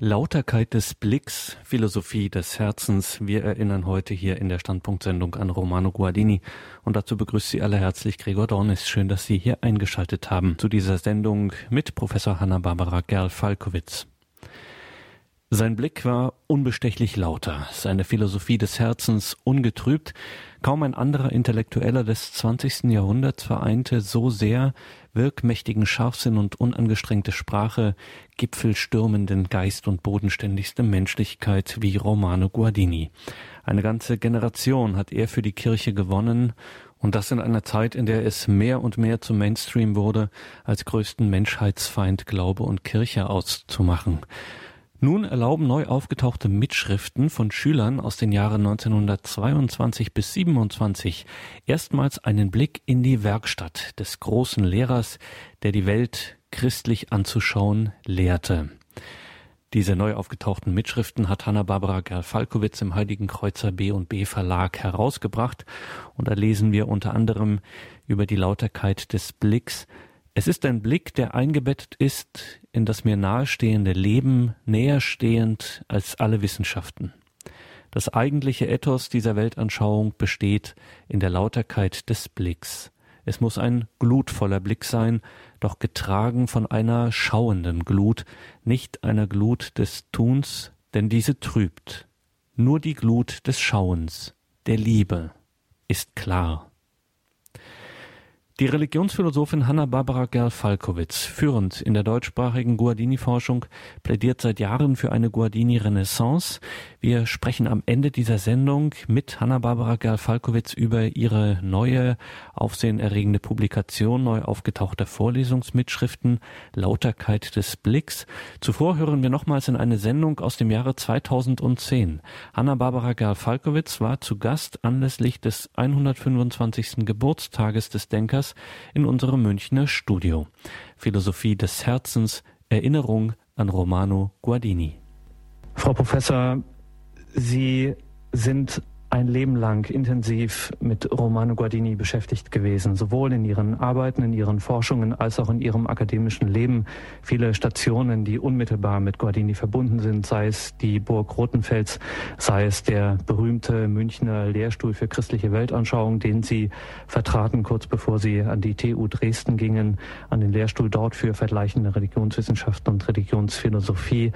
Lauterkeit des Blicks, Philosophie des Herzens. Wir erinnern heute hier in der Standpunktsendung an Romano Guardini. Und dazu begrüßt Sie alle herzlich Gregor Dornis. Schön, dass Sie hier eingeschaltet haben zu dieser Sendung mit Professor Hanna-Barbara Gerl-Falkowitz. Sein Blick war unbestechlich lauter, seine Philosophie des Herzens ungetrübt. Kaum ein anderer Intellektueller des 20. Jahrhunderts vereinte so sehr wirkmächtigen Scharfsinn und unangestrengte Sprache, gipfelstürmenden Geist und bodenständigste Menschlichkeit wie Romano Guardini. Eine ganze Generation hat er für die Kirche gewonnen und das in einer Zeit, in der es mehr und mehr zum Mainstream wurde, als größten Menschheitsfeind Glaube und Kirche auszumachen. Nun erlauben neu aufgetauchte Mitschriften von Schülern aus den Jahren 1922 bis 27 erstmals einen Blick in die Werkstatt des großen Lehrers, der die Welt christlich anzuschauen lehrte. Diese neu aufgetauchten Mitschriften hat Hanna-Barbara Gerl-Falkowitz im Heiligen Kreuzer B&B Verlag herausgebracht und da lesen wir unter anderem über die Lauterkeit des Blicks, es ist ein Blick, der eingebettet ist in das mir nahestehende Leben, näher stehend als alle Wissenschaften. Das eigentliche Ethos dieser Weltanschauung besteht in der Lauterkeit des Blicks. Es muss ein glutvoller Blick sein, doch getragen von einer schauenden Glut, nicht einer Glut des Tuns, denn diese trübt. Nur die Glut des Schauens, der Liebe, ist klar. Die Religionsphilosophin Hanna-Barbara Gerl-Falkowitz, führend in der deutschsprachigen Guardini-Forschung, plädiert seit Jahren für eine Guardini-Renaissance. Wir sprechen am Ende dieser Sendung mit Hanna-Barbara Gerl-Falkowitz über ihre neue, aufsehenerregende Publikation neu aufgetauchter Vorlesungsmitschriften Lauterkeit des Blicks. Zuvor hören wir nochmals in eine Sendung aus dem Jahre 2010. Hanna-Barbara Gerl-Falkowitz war zu Gast anlässlich des 125. Geburtstages des Denkers Peters in unserem Münchner Studio. Philosophie des Herzens, Erinnerung an Romano Guardini. Frau Professor, Sie sind ein Leben lang intensiv mit Romano Guardini beschäftigt gewesen, sowohl in ihren Arbeiten, in ihren Forschungen als auch in ihrem akademischen Leben. Viele Stationen, die unmittelbar mit Guardini verbunden sind, sei es die Burg Rotenfels, sei es der berühmte Münchner Lehrstuhl für christliche Weltanschauung, den sie vertraten kurz bevor sie an die TU Dresden gingen, an den Lehrstuhl dort für vergleichende Religionswissenschaften und Religionsphilosophie.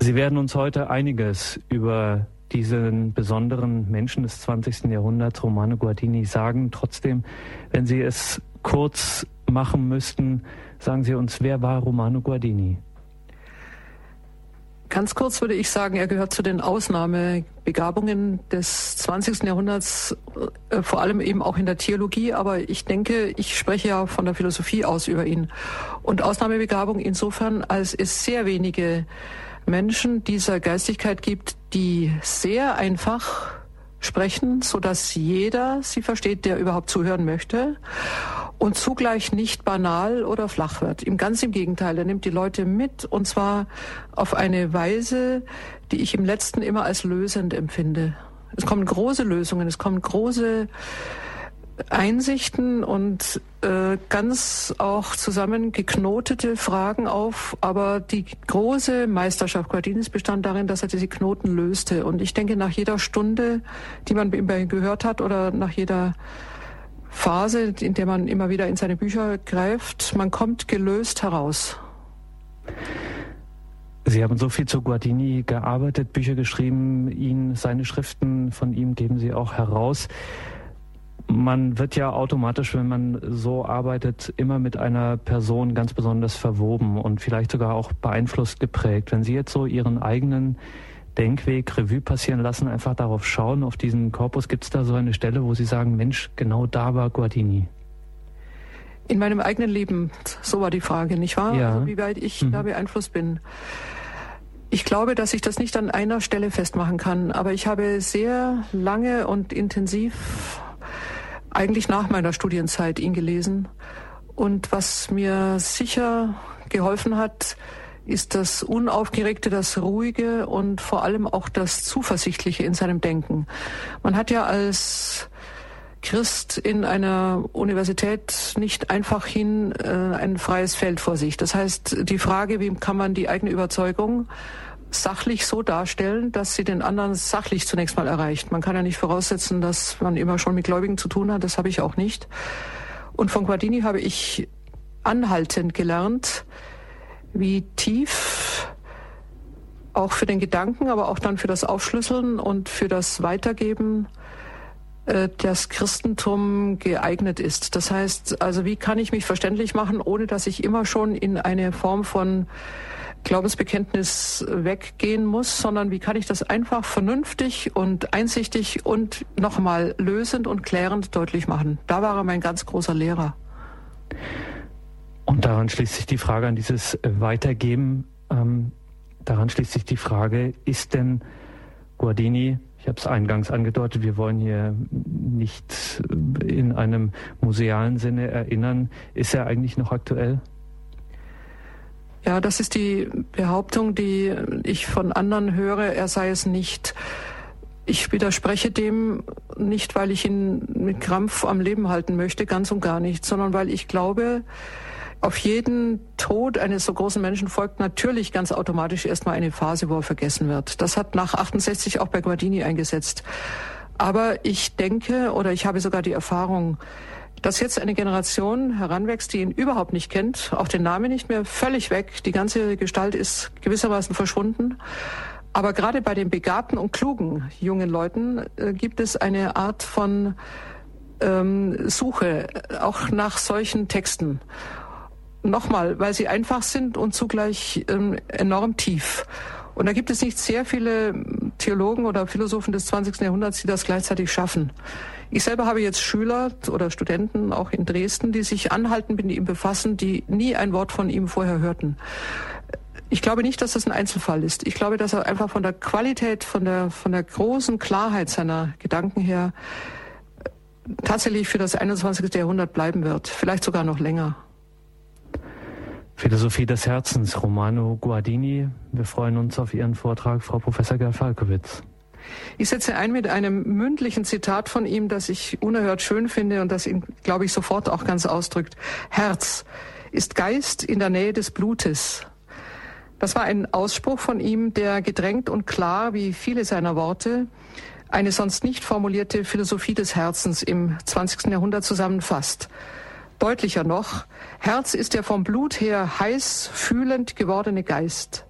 Sie werden uns heute einiges über diesen besonderen Menschen des 20. Jahrhunderts, Romano Guardini, sagen. Trotzdem, wenn Sie es kurz machen müssten, sagen Sie uns, wer war Romano Guardini? Ganz kurz würde ich sagen, er gehört zu den Ausnahmebegabungen des 20. Jahrhunderts, äh, vor allem eben auch in der Theologie. Aber ich denke, ich spreche ja von der Philosophie aus über ihn. Und Ausnahmebegabung insofern, als es sehr wenige Menschen dieser Geistigkeit gibt, die sehr einfach sprechen, so dass jeder sie versteht, der überhaupt zuhören möchte und zugleich nicht banal oder flach wird. Im ganz im Gegenteil, er nimmt die Leute mit und zwar auf eine Weise, die ich im letzten immer als lösend empfinde. Es kommen große Lösungen, es kommen große Einsichten und äh, ganz auch zusammengeknotete Fragen auf. Aber die große Meisterschaft Guardinis bestand darin, dass er diese Knoten löste. Und ich denke, nach jeder Stunde, die man bei ihm gehört hat oder nach jeder Phase, in der man immer wieder in seine Bücher greift, man kommt gelöst heraus. Sie haben so viel zu Guardini gearbeitet, Bücher geschrieben, ihn, seine Schriften von ihm geben Sie auch heraus man wird ja automatisch, wenn man so arbeitet, immer mit einer Person ganz besonders verwoben und vielleicht sogar auch beeinflusst geprägt. Wenn Sie jetzt so Ihren eigenen Denkweg Revue passieren lassen, einfach darauf schauen, auf diesen Korpus, gibt es da so eine Stelle, wo Sie sagen, Mensch, genau da war Guardini? In meinem eigenen Leben, so war die Frage, nicht wahr? Ja. Also wie weit ich mhm. da beeinflusst bin. Ich glaube, dass ich das nicht an einer Stelle festmachen kann, aber ich habe sehr lange und intensiv eigentlich nach meiner Studienzeit ihn gelesen. Und was mir sicher geholfen hat, ist das Unaufgeregte, das Ruhige und vor allem auch das Zuversichtliche in seinem Denken. Man hat ja als Christ in einer Universität nicht einfach hin äh, ein freies Feld vor sich. Das heißt, die Frage, wie kann man die eigene Überzeugung sachlich so darstellen, dass sie den anderen sachlich zunächst mal erreicht. Man kann ja nicht voraussetzen, dass man immer schon mit Gläubigen zu tun hat. Das habe ich auch nicht. Und von Guardini habe ich anhaltend gelernt, wie tief auch für den Gedanken, aber auch dann für das Aufschlüsseln und für das Weitergeben äh, das Christentum geeignet ist. Das heißt, also wie kann ich mich verständlich machen, ohne dass ich immer schon in eine Form von Glaubensbekenntnis weggehen muss, sondern wie kann ich das einfach vernünftig und einsichtig und nochmal lösend und klärend deutlich machen. Da war er mein ganz großer Lehrer. Und daran schließt sich die Frage an dieses Weitergeben. Ähm, daran schließt sich die Frage, ist denn Guardini, ich habe es eingangs angedeutet, wir wollen hier nicht in einem musealen Sinne erinnern, ist er eigentlich noch aktuell? Ja, das ist die Behauptung, die ich von anderen höre, er sei es nicht. Ich widerspreche dem nicht, weil ich ihn mit Krampf am Leben halten möchte, ganz und gar nicht, sondern weil ich glaube, auf jeden Tod eines so großen Menschen folgt natürlich ganz automatisch erstmal eine Phase, wo er vergessen wird. Das hat nach 68 auch bei Guardini eingesetzt. Aber ich denke oder ich habe sogar die Erfahrung, dass jetzt eine Generation heranwächst, die ihn überhaupt nicht kennt, auch den Namen nicht mehr, völlig weg. Die ganze Gestalt ist gewissermaßen verschwunden. Aber gerade bei den begabten und klugen jungen Leuten äh, gibt es eine Art von ähm, Suche auch nach solchen Texten. Nochmal, weil sie einfach sind und zugleich ähm, enorm tief. Und da gibt es nicht sehr viele Theologen oder Philosophen des 20. Jahrhunderts, die das gleichzeitig schaffen. Ich selber habe jetzt Schüler oder Studenten auch in Dresden, die sich anhalten mit ihm befassen, die nie ein Wort von ihm vorher hörten. Ich glaube nicht, dass das ein Einzelfall ist. Ich glaube, dass er einfach von der Qualität, von der, von der großen Klarheit seiner Gedanken her tatsächlich für das 21. Jahrhundert bleiben wird. Vielleicht sogar noch länger. Philosophie des Herzens, Romano Guardini. Wir freuen uns auf Ihren Vortrag, Frau Professor Gerl-Falkowitz. Ich setze ein mit einem mündlichen Zitat von ihm, das ich unerhört schön finde und das ihn, glaube ich, sofort auch ganz ausdrückt. Herz ist Geist in der Nähe des Blutes. Das war ein Ausspruch von ihm, der gedrängt und klar, wie viele seiner Worte, eine sonst nicht formulierte Philosophie des Herzens im 20. Jahrhundert zusammenfasst. Deutlicher noch, Herz ist der vom Blut her heiß fühlend gewordene Geist,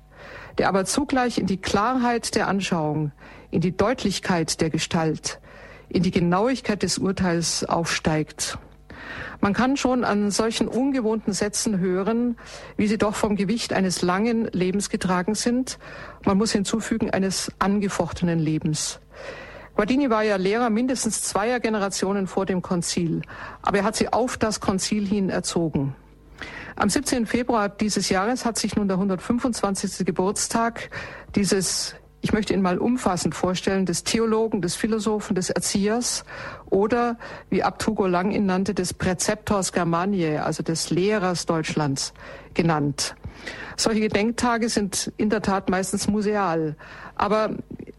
der aber zugleich in die Klarheit der Anschauung, in die Deutlichkeit der Gestalt, in die Genauigkeit des Urteils aufsteigt. Man kann schon an solchen ungewohnten Sätzen hören, wie sie doch vom Gewicht eines langen Lebens getragen sind. Man muss hinzufügen, eines angefochtenen Lebens. Guardini war ja Lehrer mindestens zweier Generationen vor dem Konzil, aber er hat sie auf das Konzil hin erzogen. Am 17. Februar dieses Jahres hat sich nun der 125. Geburtstag dieses ich möchte ihn mal umfassend vorstellen, des Theologen, des Philosophen, des Erziehers oder, wie Abt Hugo Lang ihn nannte, des Präzeptors Germaniae, also des Lehrers Deutschlands genannt. Solche Gedenktage sind in der Tat meistens museal. Aber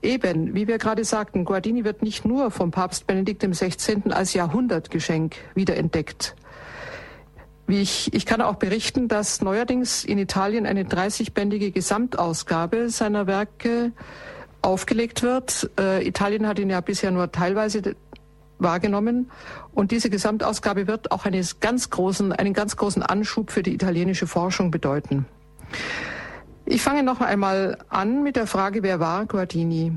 eben, wie wir gerade sagten, Guardini wird nicht nur vom Papst Benedikt XVI. als Jahrhundertgeschenk wiederentdeckt. Ich, ich kann auch berichten, dass neuerdings in Italien eine 30-bändige Gesamtausgabe seiner Werke aufgelegt wird. Äh, Italien hat ihn ja bisher nur teilweise wahrgenommen. Und diese Gesamtausgabe wird auch einen ganz großen, einen ganz großen Anschub für die italienische Forschung bedeuten. Ich fange noch einmal an mit der Frage, wer war Guardini?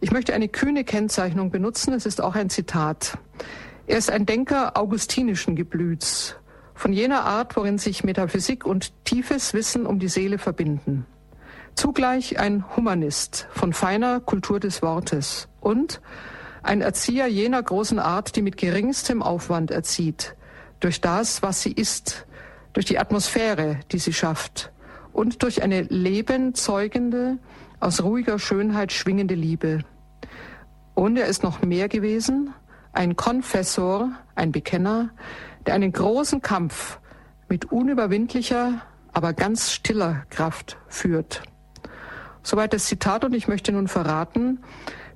Ich möchte eine kühne Kennzeichnung benutzen. Es ist auch ein Zitat. Er ist ein Denker augustinischen Geblüts von jener Art, worin sich Metaphysik und tiefes Wissen um die Seele verbinden. Zugleich ein Humanist von feiner Kultur des Wortes und ein Erzieher jener großen Art, die mit geringstem Aufwand erzieht, durch das, was sie ist, durch die Atmosphäre, die sie schafft und durch eine lebenzeugende, aus ruhiger Schönheit schwingende Liebe. Und er ist noch mehr gewesen, ein Konfessor, ein Bekenner, der einen großen Kampf mit unüberwindlicher, aber ganz stiller Kraft führt. Soweit das Zitat und ich möchte nun verraten,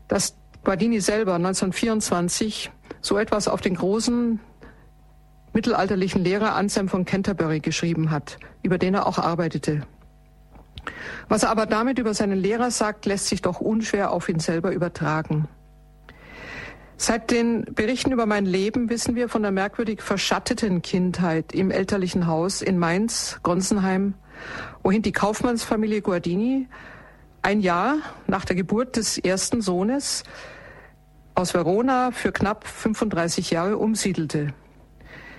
dass Guardini selber 1924 so etwas auf den großen mittelalterlichen Lehrer Anselm von Canterbury geschrieben hat, über den er auch arbeitete. Was er aber damit über seinen Lehrer sagt, lässt sich doch unschwer auf ihn selber übertragen. Seit den Berichten über mein Leben wissen wir von der merkwürdig verschatteten Kindheit im elterlichen Haus in Mainz, Gonsenheim, wohin die Kaufmannsfamilie Guardini ein Jahr nach der Geburt des ersten Sohnes aus Verona für knapp 35 Jahre umsiedelte.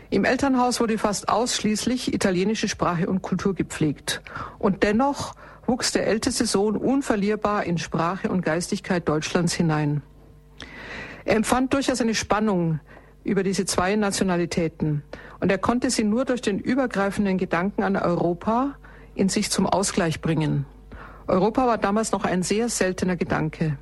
Im Elternhaus wurde fast ausschließlich italienische Sprache und Kultur gepflegt. Und dennoch wuchs der älteste Sohn unverlierbar in Sprache und Geistigkeit Deutschlands hinein. Er empfand durchaus eine Spannung über diese zwei Nationalitäten und er konnte sie nur durch den übergreifenden Gedanken an Europa in sich zum Ausgleich bringen. Europa war damals noch ein sehr seltener Gedanke.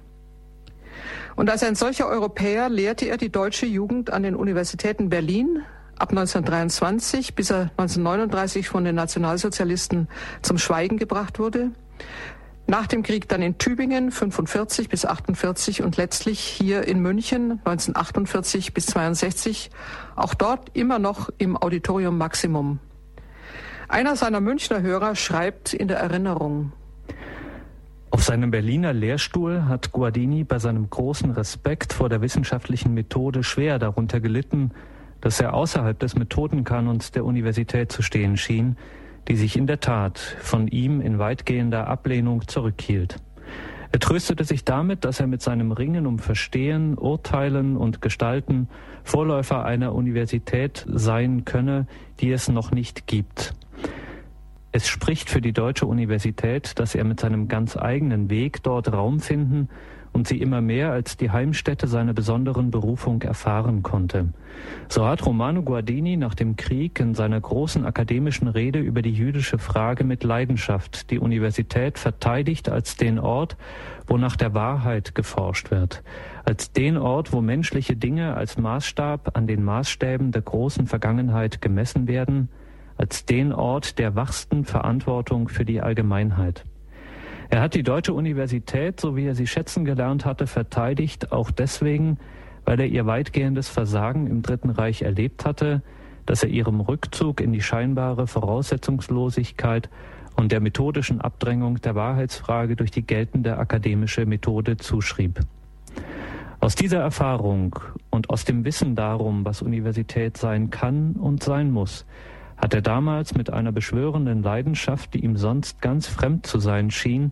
Und als ein solcher Europäer lehrte er die deutsche Jugend an den Universitäten Berlin, ab 1923, bis er 1939 von den Nationalsozialisten zum Schweigen gebracht wurde. Nach dem Krieg dann in Tübingen 45 bis 48 und letztlich hier in München 1948 bis 62, auch dort immer noch im Auditorium Maximum. Einer seiner Münchner Hörer schreibt in der Erinnerung, auf seinem Berliner Lehrstuhl hat Guardini bei seinem großen Respekt vor der wissenschaftlichen Methode schwer darunter gelitten, dass er außerhalb des Methodenkanons der Universität zu stehen schien, die sich in der Tat von ihm in weitgehender Ablehnung zurückhielt. Er tröstete sich damit, dass er mit seinem Ringen um Verstehen, Urteilen und Gestalten Vorläufer einer Universität sein könne, die es noch nicht gibt. Es spricht für die deutsche Universität, dass er mit seinem ganz eigenen Weg dort Raum finden und sie immer mehr als die Heimstätte seiner besonderen Berufung erfahren konnte. So hat Romano Guardini nach dem Krieg in seiner großen akademischen Rede über die jüdische Frage mit Leidenschaft die Universität verteidigt als den Ort, wo nach der Wahrheit geforscht wird, als den Ort, wo menschliche Dinge als Maßstab an den Maßstäben der großen Vergangenheit gemessen werden, als den Ort der wachsten Verantwortung für die Allgemeinheit. Er hat die deutsche Universität, so wie er sie schätzen gelernt hatte, verteidigt, auch deswegen, weil er ihr weitgehendes Versagen im Dritten Reich erlebt hatte, dass er ihrem Rückzug in die scheinbare Voraussetzungslosigkeit und der methodischen Abdrängung der Wahrheitsfrage durch die geltende akademische Methode zuschrieb. Aus dieser Erfahrung und aus dem Wissen darum, was Universität sein kann und sein muss, hat er damals mit einer beschwörenden Leidenschaft, die ihm sonst ganz fremd zu sein schien,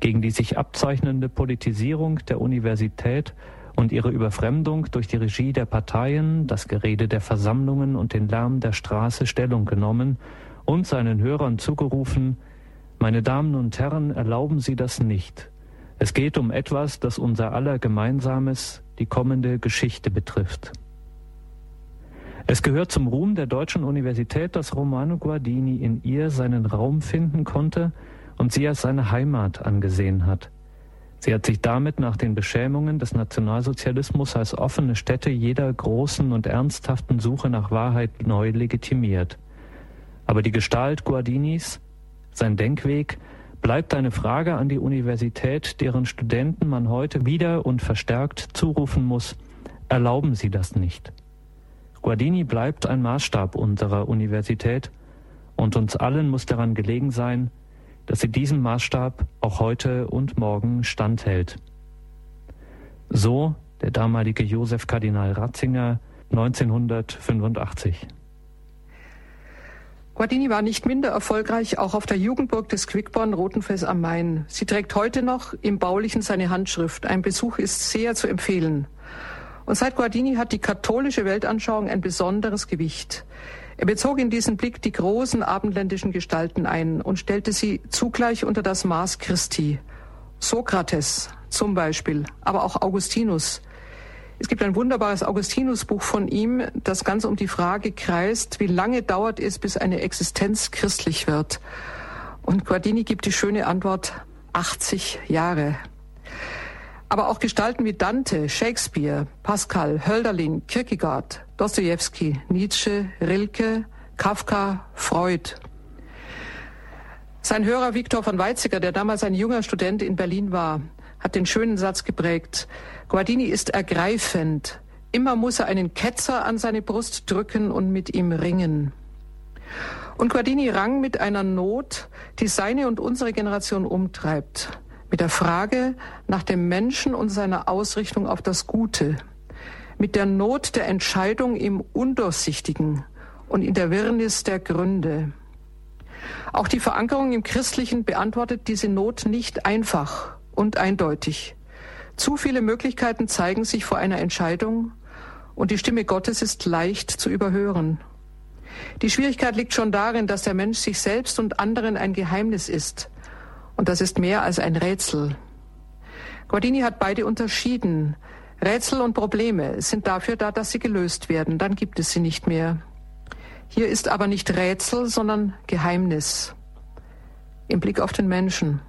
gegen die sich abzeichnende Politisierung der Universität und ihre Überfremdung durch die Regie der Parteien, das Gerede der Versammlungen und den Lärm der Straße Stellung genommen und seinen Hörern zugerufen, meine Damen und Herren, erlauben Sie das nicht. Es geht um etwas, das unser aller Gemeinsames, die kommende Geschichte betrifft. Es gehört zum Ruhm der deutschen Universität, dass Romano Guardini in ihr seinen Raum finden konnte und sie als seine Heimat angesehen hat. Sie hat sich damit nach den Beschämungen des Nationalsozialismus als offene Stätte jeder großen und ernsthaften Suche nach Wahrheit neu legitimiert. Aber die Gestalt Guardinis, sein Denkweg, bleibt eine Frage an die Universität, deren Studenten man heute wieder und verstärkt zurufen muss, erlauben Sie das nicht. Guardini bleibt ein Maßstab unserer Universität und uns allen muss daran gelegen sein, dass sie diesem Maßstab auch heute und morgen standhält. So der damalige Josef Kardinal Ratzinger 1985. Guardini war nicht minder erfolgreich auch auf der Jugendburg des Quickborn Rotenfels am Main. Sie trägt heute noch im Baulichen seine Handschrift. Ein Besuch ist sehr zu empfehlen. Und seit Guardini hat die katholische Weltanschauung ein besonderes Gewicht. Er bezog in diesen Blick die großen abendländischen Gestalten ein und stellte sie zugleich unter das Maß Christi. Sokrates zum Beispiel, aber auch Augustinus. Es gibt ein wunderbares Augustinus-Buch von ihm, das ganz um die Frage kreist, wie lange dauert es, bis eine Existenz christlich wird. Und Guardini gibt die schöne Antwort, 80 Jahre. Aber auch Gestalten wie Dante, Shakespeare, Pascal, Hölderlin, Kierkegaard, Dostoevsky, Nietzsche, Rilke, Kafka, Freud. Sein Hörer Viktor von Weizsäcker, der damals ein junger Student in Berlin war, hat den schönen Satz geprägt. Guardini ist ergreifend, Immer muss er einen Ketzer an seine Brust drücken und mit ihm ringen. Und Guardini rang mit einer Not, die seine und unsere Generation umtreibt, mit der Frage nach dem Menschen und seiner Ausrichtung auf das Gute, mit der Not der Entscheidung im Undurchsichtigen und in der Wirrnis der Gründe. Auch die Verankerung im Christlichen beantwortet diese Not nicht einfach und eindeutig. Zu viele Möglichkeiten zeigen sich vor einer Entscheidung und die Stimme Gottes ist leicht zu überhören. Die Schwierigkeit liegt schon darin, dass der Mensch sich selbst und anderen ein Geheimnis ist. Und das ist mehr als ein Rätsel. Guardini hat beide unterschieden. Rätsel und Probleme sind dafür da, dass sie gelöst werden. Dann gibt es sie nicht mehr. Hier ist aber nicht Rätsel, sondern Geheimnis im Blick auf den Menschen.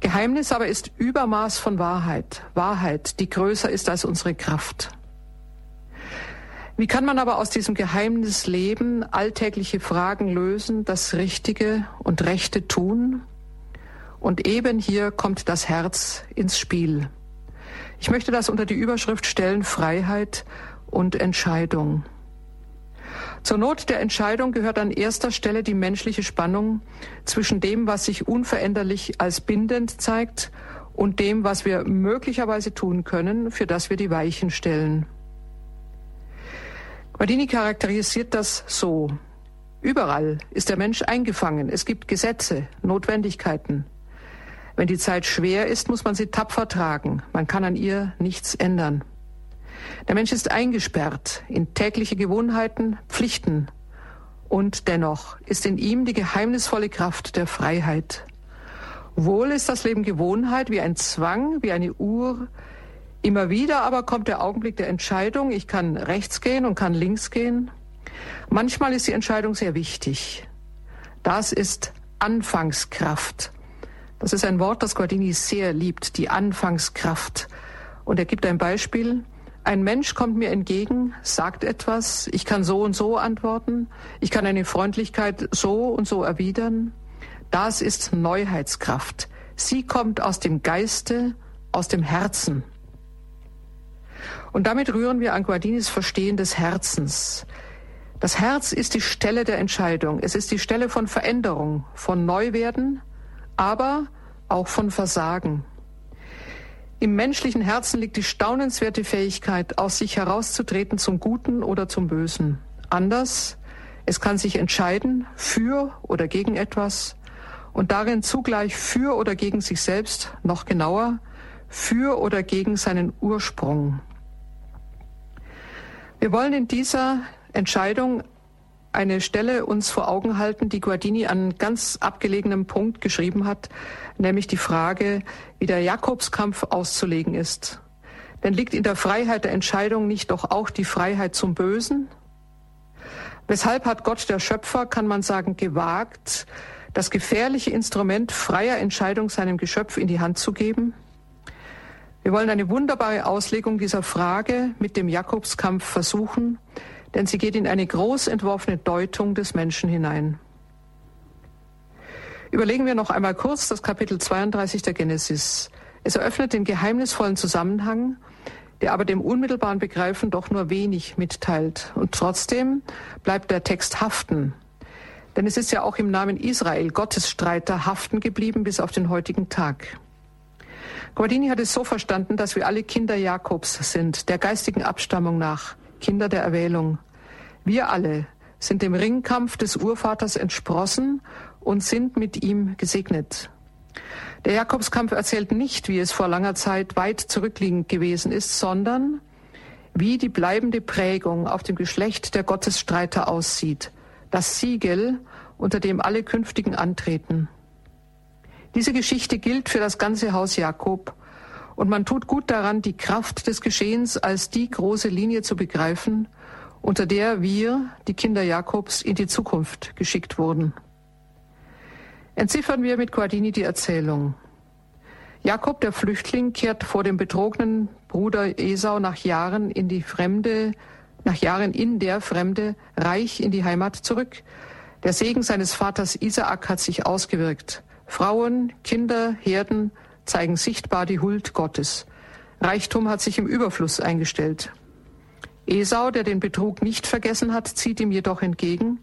Geheimnis aber ist Übermaß von Wahrheit. Wahrheit, die größer ist als unsere Kraft. Wie kann man aber aus diesem Geheimnis leben, alltägliche Fragen lösen, das Richtige und Rechte tun? Und eben hier kommt das Herz ins Spiel. Ich möchte das unter die Überschrift stellen Freiheit und Entscheidung. Zur Not der Entscheidung gehört an erster Stelle die menschliche Spannung zwischen dem, was sich unveränderlich als bindend zeigt, und dem, was wir möglicherweise tun können, für das wir die Weichen stellen. Guardini charakterisiert das so. Überall ist der Mensch eingefangen. Es gibt Gesetze, Notwendigkeiten. Wenn die Zeit schwer ist, muss man sie tapfer tragen. Man kann an ihr nichts ändern. Der Mensch ist eingesperrt in tägliche Gewohnheiten, Pflichten. Und dennoch ist in ihm die geheimnisvolle Kraft der Freiheit. Wohl ist das Leben Gewohnheit wie ein Zwang, wie eine Uhr, Immer wieder aber kommt der Augenblick der Entscheidung. Ich kann rechts gehen und kann links gehen. Manchmal ist die Entscheidung sehr wichtig. Das ist Anfangskraft. Das ist ein Wort, das Guardini sehr liebt, die Anfangskraft. Und er gibt ein Beispiel. Ein Mensch kommt mir entgegen, sagt etwas, ich kann so und so antworten, ich kann eine Freundlichkeit so und so erwidern. Das ist Neuheitskraft. Sie kommt aus dem Geiste, aus dem Herzen. Und damit rühren wir an Guardinis Verstehen des Herzens. Das Herz ist die Stelle der Entscheidung. Es ist die Stelle von Veränderung, von Neuwerden, aber auch von Versagen. Im menschlichen Herzen liegt die staunenswerte Fähigkeit, aus sich herauszutreten zum Guten oder zum Bösen. Anders, es kann sich entscheiden für oder gegen etwas und darin zugleich für oder gegen sich selbst, noch genauer, für oder gegen seinen Ursprung. Wir wollen in dieser Entscheidung eine Stelle uns vor Augen halten, die Guardini an ganz abgelegenem Punkt geschrieben hat, nämlich die Frage, wie der Jakobskampf auszulegen ist. Denn liegt in der Freiheit der Entscheidung nicht doch auch die Freiheit zum Bösen? Weshalb hat Gott der Schöpfer, kann man sagen, gewagt, das gefährliche Instrument freier Entscheidung seinem Geschöpf in die Hand zu geben? Wir wollen eine wunderbare Auslegung dieser Frage mit dem Jakobskampf versuchen, denn sie geht in eine groß entworfene Deutung des Menschen hinein. Überlegen wir noch einmal kurz das Kapitel 32 der Genesis. Es eröffnet den geheimnisvollen Zusammenhang, der aber dem unmittelbaren Begreifen doch nur wenig mitteilt. Und trotzdem bleibt der Text haften. Denn es ist ja auch im Namen Israel, Gottes Streiter, haften geblieben bis auf den heutigen Tag. Guardini hat es so verstanden, dass wir alle Kinder Jakobs sind, der geistigen Abstammung nach, Kinder der Erwählung. Wir alle sind dem Ringkampf des Urvaters entsprossen und sind mit ihm gesegnet. Der Jakobskampf erzählt nicht, wie es vor langer Zeit weit zurückliegend gewesen ist, sondern wie die bleibende Prägung auf dem Geschlecht der Gottesstreiter aussieht, das Siegel, unter dem alle künftigen antreten. Diese Geschichte gilt für das ganze Haus Jakob. Und man tut gut daran, die Kraft des Geschehens als die große Linie zu begreifen, unter der wir, die Kinder Jakobs, in die Zukunft geschickt wurden. Entziffern wir mit Guardini die Erzählung. Jakob, der Flüchtling, kehrt vor dem betrogenen Bruder Esau nach Jahren in die Fremde, nach Jahren in der Fremde, reich in die Heimat zurück. Der Segen seines Vaters Isaak hat sich ausgewirkt. Frauen, Kinder, Herden zeigen sichtbar die Huld Gottes. Reichtum hat sich im Überfluss eingestellt. Esau, der den Betrug nicht vergessen hat, zieht ihm jedoch entgegen.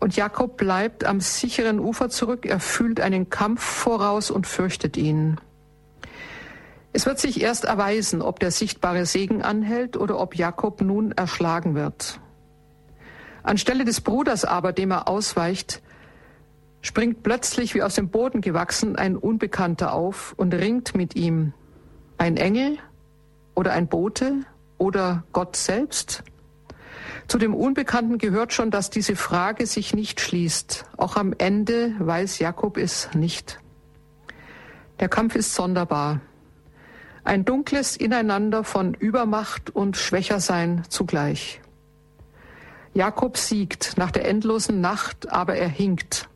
Und Jakob bleibt am sicheren Ufer zurück. Er fühlt einen Kampf voraus und fürchtet ihn. Es wird sich erst erweisen, ob der sichtbare Segen anhält oder ob Jakob nun erschlagen wird. Anstelle des Bruders aber, dem er ausweicht, springt plötzlich wie aus dem Boden gewachsen ein Unbekannter auf und ringt mit ihm. Ein Engel oder ein Bote oder Gott selbst? Zu dem Unbekannten gehört schon, dass diese Frage sich nicht schließt. Auch am Ende weiß Jakob es nicht. Der Kampf ist sonderbar. Ein dunkles Ineinander von Übermacht und Schwächersein zugleich. Jakob siegt nach der endlosen Nacht, aber er hinkt.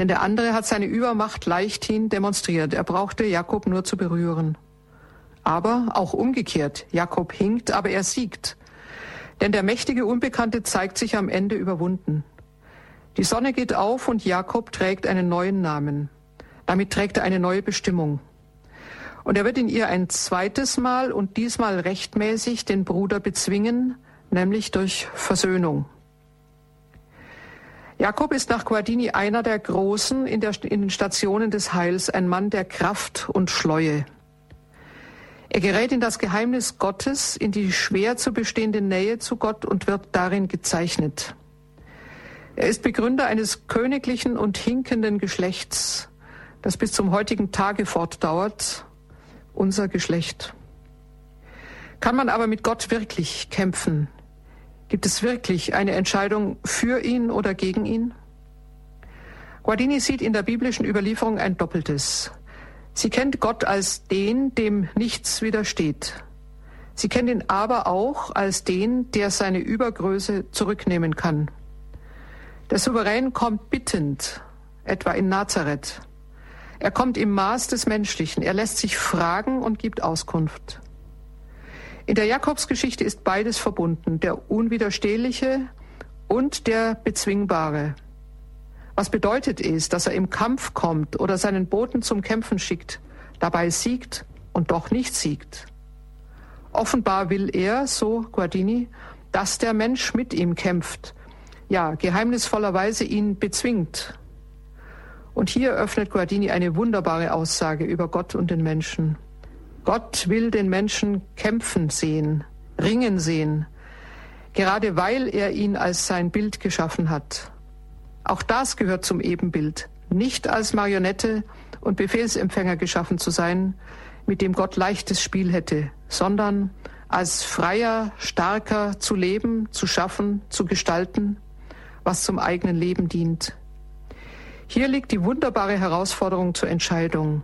Denn der andere hat seine Übermacht leichthin demonstriert. Er brauchte Jakob nur zu berühren. Aber auch umgekehrt, Jakob hinkt, aber er siegt. Denn der mächtige Unbekannte zeigt sich am Ende überwunden. Die Sonne geht auf und Jakob trägt einen neuen Namen. Damit trägt er eine neue Bestimmung. Und er wird in ihr ein zweites Mal und diesmal rechtmäßig den Bruder bezwingen, nämlich durch Versöhnung. Jakob ist nach Guardini einer der Großen in, der, in den Stationen des Heils, ein Mann der Kraft und Schleue. Er gerät in das Geheimnis Gottes, in die schwer zu bestehende Nähe zu Gott und wird darin gezeichnet. Er ist Begründer eines königlichen und hinkenden Geschlechts, das bis zum heutigen Tage fortdauert, unser Geschlecht. Kann man aber mit Gott wirklich kämpfen? Gibt es wirklich eine Entscheidung für ihn oder gegen ihn? Guardini sieht in der biblischen Überlieferung ein Doppeltes. Sie kennt Gott als den, dem nichts widersteht. Sie kennt ihn aber auch als den, der seine Übergröße zurücknehmen kann. Der Souverän kommt bittend, etwa in Nazareth. Er kommt im Maß des Menschlichen. Er lässt sich fragen und gibt Auskunft. In der Jakobsgeschichte ist beides verbunden, der Unwiderstehliche und der Bezwingbare. Was bedeutet es, dass er im Kampf kommt oder seinen Boten zum Kämpfen schickt, dabei siegt und doch nicht siegt? Offenbar will er, so Guardini, dass der Mensch mit ihm kämpft, ja, geheimnisvollerweise ihn bezwingt. Und hier öffnet Guardini eine wunderbare Aussage über Gott und den Menschen. Gott will den Menschen kämpfen sehen, ringen sehen, gerade weil er ihn als sein Bild geschaffen hat. Auch das gehört zum Ebenbild, nicht als Marionette und Befehlsempfänger geschaffen zu sein, mit dem Gott leichtes Spiel hätte, sondern als freier, starker zu leben, zu schaffen, zu gestalten, was zum eigenen Leben dient. Hier liegt die wunderbare Herausforderung zur Entscheidung.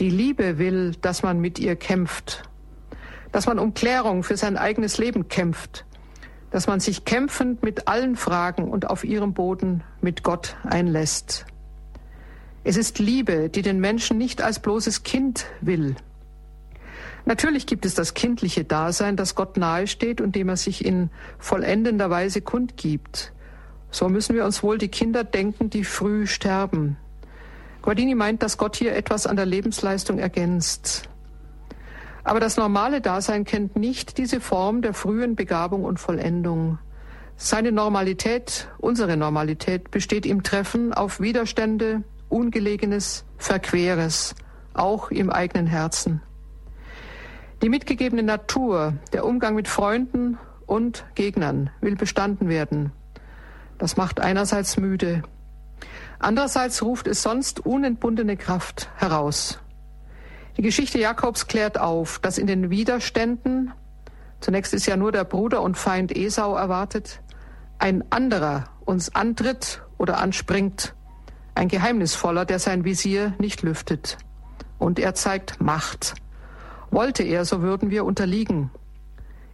Die Liebe will, dass man mit ihr kämpft, dass man um Klärung für sein eigenes Leben kämpft, dass man sich kämpfend mit allen Fragen und auf ihrem Boden mit Gott einlässt. Es ist Liebe, die den Menschen nicht als bloßes Kind will. Natürlich gibt es das kindliche Dasein, das Gott nahesteht und dem er sich in vollendender Weise kundgibt. So müssen wir uns wohl die Kinder denken, die früh sterben, Guardini meint, dass Gott hier etwas an der Lebensleistung ergänzt. Aber das normale Dasein kennt nicht diese Form der frühen Begabung und Vollendung. Seine Normalität, unsere Normalität, besteht im Treffen auf Widerstände, Ungelegenes, Verqueres, auch im eigenen Herzen. Die mitgegebene Natur, der Umgang mit Freunden und Gegnern will bestanden werden. Das macht einerseits müde, Andererseits ruft es sonst unentbundene Kraft heraus. Die Geschichte Jakobs klärt auf, dass in den Widerständen, zunächst ist ja nur der Bruder und Feind Esau erwartet, ein anderer uns antritt oder anspringt, ein Geheimnisvoller, der sein Visier nicht lüftet. Und er zeigt Macht. Wollte er, so würden wir unterliegen.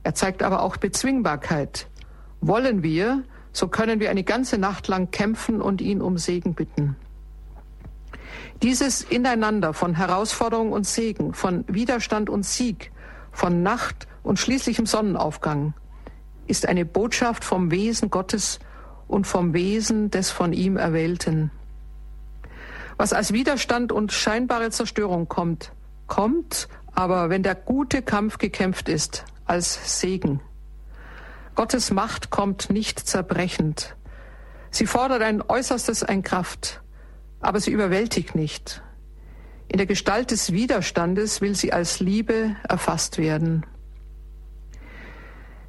Er zeigt aber auch Bezwingbarkeit. Wollen wir, so können wir eine ganze Nacht lang kämpfen und ihn um Segen bitten. Dieses Ineinander von Herausforderung und Segen, von Widerstand und Sieg, von Nacht und schließlichem Sonnenaufgang ist eine Botschaft vom Wesen Gottes und vom Wesen des von ihm Erwählten. Was als Widerstand und scheinbare Zerstörung kommt, kommt, aber wenn der gute Kampf gekämpft ist, als Segen. Gottes Macht kommt nicht zerbrechend. Sie fordert ein Äußerstes ein Kraft, aber sie überwältigt nicht. In der Gestalt des Widerstandes will sie als Liebe erfasst werden.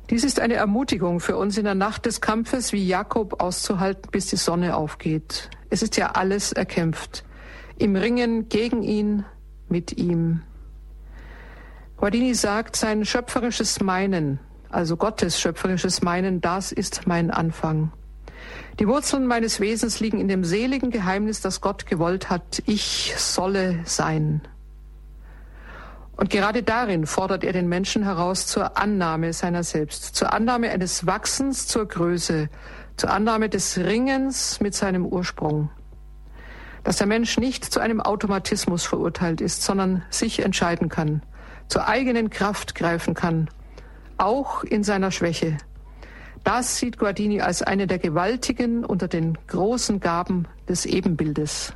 Dies ist eine Ermutigung für uns in der Nacht des Kampfes, wie Jakob auszuhalten, bis die Sonne aufgeht. Es ist ja alles erkämpft. Im Ringen gegen ihn, mit ihm. Guardini sagt, sein schöpferisches Meinen, also Gottes schöpferisches Meinen, das ist mein Anfang. Die Wurzeln meines Wesens liegen in dem seligen Geheimnis, das Gott gewollt hat, ich solle sein. Und gerade darin fordert er den Menschen heraus zur Annahme seiner selbst, zur Annahme eines Wachsens zur Größe, zur Annahme des Ringens mit seinem Ursprung. Dass der Mensch nicht zu einem Automatismus verurteilt ist, sondern sich entscheiden kann, zur eigenen Kraft greifen kann, auch in seiner Schwäche. Das sieht Guardini als eine der gewaltigen unter den großen Gaben des Ebenbildes.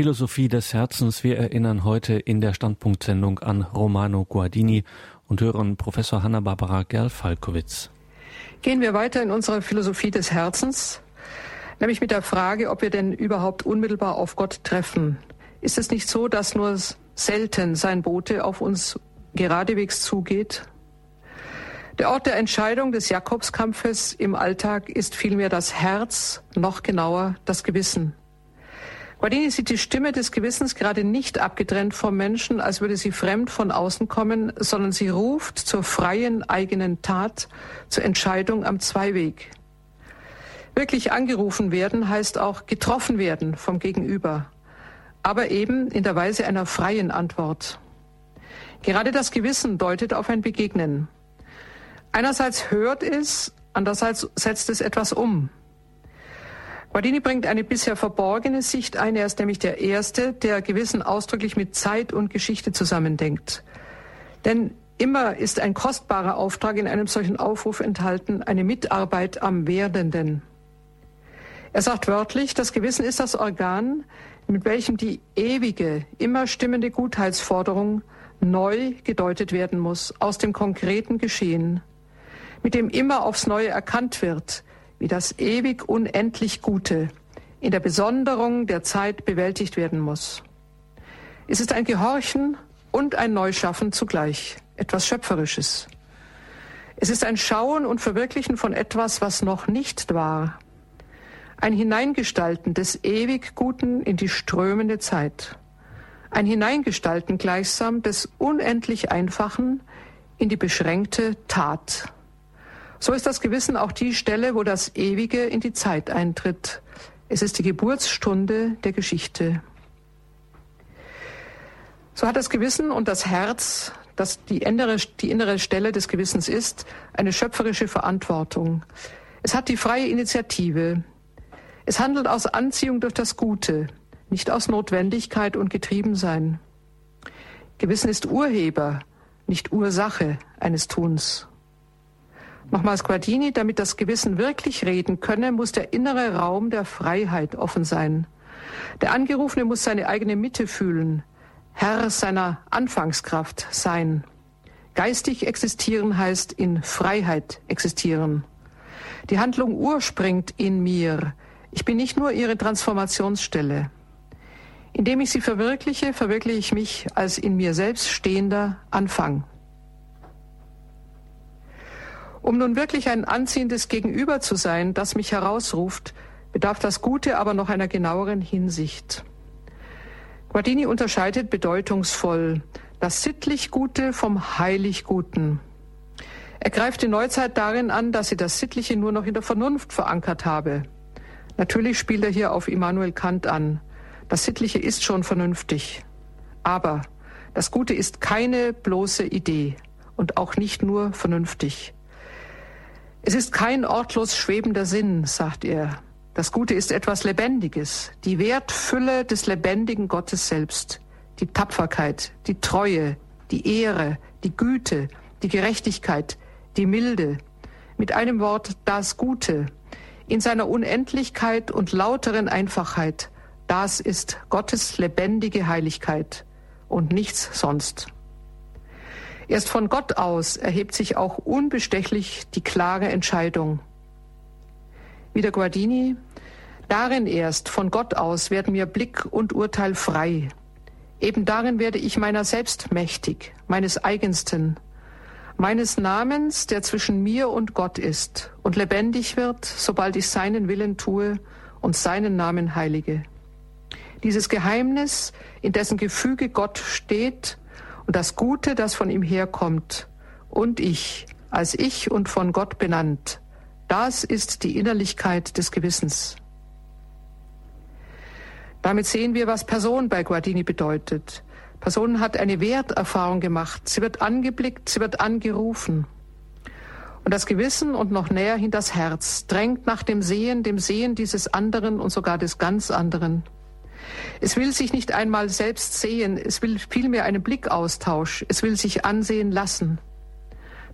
Philosophie des Herzens. Wir erinnern heute in der Standpunktsendung an Romano Guardini und hören Professor Hanna-Barbara Gerl-Falkowitz. Gehen wir weiter in unserer Philosophie des Herzens, nämlich mit der Frage, ob wir denn überhaupt unmittelbar auf Gott treffen. Ist es nicht so, dass nur selten sein Bote auf uns geradewegs zugeht? Der Ort der Entscheidung des Jakobskampfes im Alltag ist vielmehr das Herz, noch genauer das Gewissen. Guardini sieht die Stimme des Gewissens gerade nicht abgetrennt vom Menschen, als würde sie fremd von außen kommen, sondern sie ruft zur freien eigenen Tat, zur Entscheidung am Zweiweg. Wirklich angerufen werden heißt auch getroffen werden vom Gegenüber, aber eben in der Weise einer freien Antwort. Gerade das Gewissen deutet auf ein Begegnen. Einerseits hört es, andererseits setzt es etwas um. Guardini bringt eine bisher verborgene Sicht ein. Er ist nämlich der Erste, der Gewissen ausdrücklich mit Zeit und Geschichte zusammendenkt. Denn immer ist ein kostbarer Auftrag in einem solchen Aufruf enthalten, eine Mitarbeit am Werdenden. Er sagt wörtlich, das Gewissen ist das Organ, mit welchem die ewige, immer stimmende Gutheitsforderung neu gedeutet werden muss aus dem konkreten Geschehen, mit dem immer aufs Neue erkannt wird, wie das ewig unendlich Gute in der Besonderung der Zeit bewältigt werden muss. Es ist ein Gehorchen und ein Neuschaffen zugleich, etwas Schöpferisches. Es ist ein Schauen und Verwirklichen von etwas, was noch nicht war. Ein Hineingestalten des ewig Guten in die strömende Zeit. Ein Hineingestalten gleichsam des unendlich Einfachen in die beschränkte Tat. So ist das Gewissen auch die Stelle, wo das Ewige in die Zeit eintritt. Es ist die Geburtsstunde der Geschichte. So hat das Gewissen und das Herz, das die innere, die innere Stelle des Gewissens ist, eine schöpferische Verantwortung. Es hat die freie Initiative. Es handelt aus Anziehung durch das Gute, nicht aus Notwendigkeit und Getriebensein. Gewissen ist Urheber, nicht Ursache eines Tuns. Nochmals Guardini, damit das Gewissen wirklich reden könne, muss der innere Raum der Freiheit offen sein. Der Angerufene muss seine eigene Mitte fühlen, Herr seiner Anfangskraft sein. Geistig existieren heißt in Freiheit existieren. Die Handlung urspringt in mir. Ich bin nicht nur ihre Transformationsstelle. Indem ich sie verwirkliche, verwirkliche ich mich als in mir selbst stehender Anfang. Um nun wirklich ein anziehendes Gegenüber zu sein, das mich herausruft, bedarf das Gute aber noch einer genaueren Hinsicht. Guardini unterscheidet bedeutungsvoll das sittlich Gute vom heilig Guten. Er greift die Neuzeit darin an, dass sie das Sittliche nur noch in der Vernunft verankert habe. Natürlich spielt er hier auf Immanuel Kant an. Das Sittliche ist schon vernünftig. Aber das Gute ist keine bloße Idee und auch nicht nur vernünftig. Es ist kein ortlos schwebender Sinn, sagt er. Das Gute ist etwas Lebendiges, die Wertfülle des lebendigen Gottes selbst, die Tapferkeit, die Treue, die Ehre, die Güte, die Gerechtigkeit, die Milde, mit einem Wort das Gute, in seiner Unendlichkeit und lauteren Einfachheit, das ist Gottes lebendige Heiligkeit und nichts sonst. Erst von Gott aus erhebt sich auch unbestechlich die klare Entscheidung. Wieder Guardini, darin erst von Gott aus werden mir Blick und Urteil frei. Eben darin werde ich meiner selbst mächtig, meines eigensten, meines Namens, der zwischen mir und Gott ist und lebendig wird, sobald ich seinen Willen tue und seinen Namen heilige. Dieses Geheimnis, in dessen Gefüge Gott steht, und das Gute, das von ihm herkommt, und ich, als ich und von Gott benannt, das ist die Innerlichkeit des Gewissens. Damit sehen wir, was Person bei Guardini bedeutet. Person hat eine Werterfahrung gemacht. Sie wird angeblickt, sie wird angerufen. Und das Gewissen und noch näher hin das Herz drängt nach dem Sehen, dem Sehen dieses anderen und sogar des ganz anderen. Es will sich nicht einmal selbst sehen, es will vielmehr einen Blickaustausch, es will sich ansehen lassen.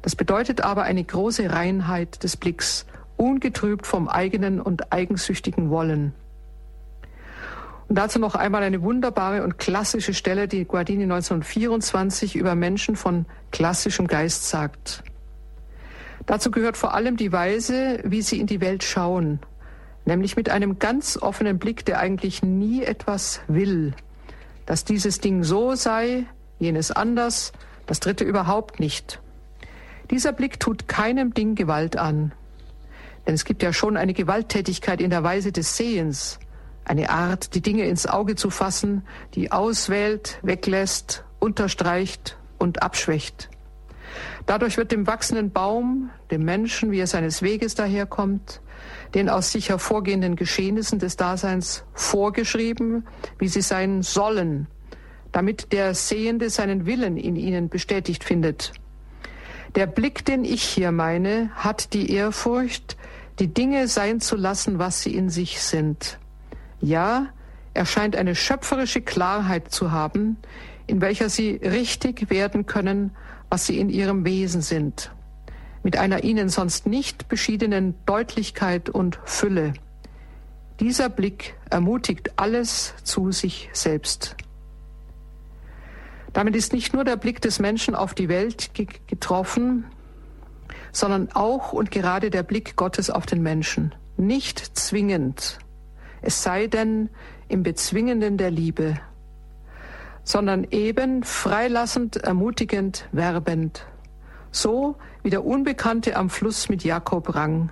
Das bedeutet aber eine große Reinheit des Blicks, ungetrübt vom eigenen und eigensüchtigen Wollen. Und dazu noch einmal eine wunderbare und klassische Stelle, die Guardini 1924 über Menschen von klassischem Geist sagt. Dazu gehört vor allem die Weise, wie sie in die Welt schauen, nämlich mit einem ganz offenen Blick, der eigentlich nie etwas will, dass dieses Ding so sei, jenes anders, das dritte überhaupt nicht. Dieser Blick tut keinem Ding Gewalt an, denn es gibt ja schon eine Gewalttätigkeit in der Weise des Sehens, eine Art, die Dinge ins Auge zu fassen, die auswählt, weglässt, unterstreicht und abschwächt. Dadurch wird dem wachsenden Baum, dem Menschen, wie er seines Weges daherkommt, den aus sich hervorgehenden Geschehnissen des Daseins vorgeschrieben, wie sie sein sollen, damit der Sehende seinen Willen in ihnen bestätigt findet. Der Blick, den ich hier meine, hat die Ehrfurcht, die Dinge sein zu lassen, was sie in sich sind. Ja, er scheint eine schöpferische Klarheit zu haben, in welcher sie richtig werden können, was sie in ihrem Wesen sind mit einer ihnen sonst nicht beschiedenen Deutlichkeit und Fülle. Dieser Blick ermutigt alles zu sich selbst. Damit ist nicht nur der Blick des Menschen auf die Welt getroffen, sondern auch und gerade der Blick Gottes auf den Menschen. Nicht zwingend, es sei denn im Bezwingenden der Liebe, sondern eben freilassend, ermutigend, werbend. So wie der Unbekannte am Fluss mit Jakob rang.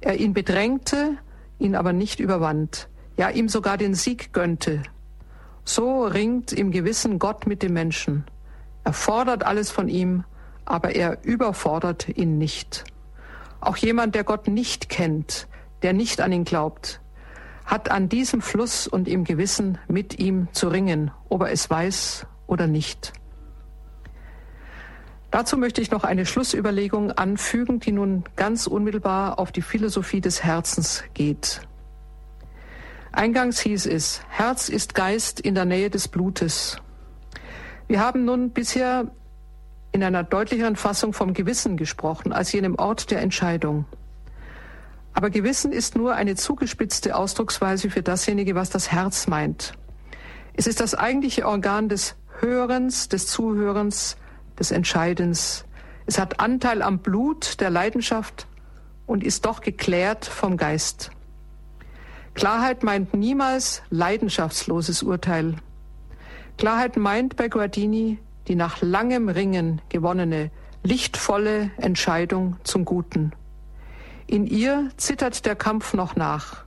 Er ihn bedrängte, ihn aber nicht überwand, ja ihm sogar den Sieg gönnte. So ringt im Gewissen Gott mit dem Menschen. Er fordert alles von ihm, aber er überfordert ihn nicht. Auch jemand, der Gott nicht kennt, der nicht an ihn glaubt, hat an diesem Fluss und im Gewissen mit ihm zu ringen, ob er es weiß oder nicht. Dazu möchte ich noch eine Schlussüberlegung anfügen, die nun ganz unmittelbar auf die Philosophie des Herzens geht. Eingangs hieß es, Herz ist Geist in der Nähe des Blutes. Wir haben nun bisher in einer deutlicheren Fassung vom Gewissen gesprochen als jenem Ort der Entscheidung. Aber Gewissen ist nur eine zugespitzte Ausdrucksweise für dasjenige, was das Herz meint. Es ist das eigentliche Organ des Hörens, des Zuhörens, des Entscheidens. Es hat Anteil am Blut der Leidenschaft und ist doch geklärt vom Geist. Klarheit meint niemals leidenschaftsloses Urteil. Klarheit meint bei Guardini die nach langem Ringen gewonnene, lichtvolle Entscheidung zum Guten. In ihr zittert der Kampf noch nach,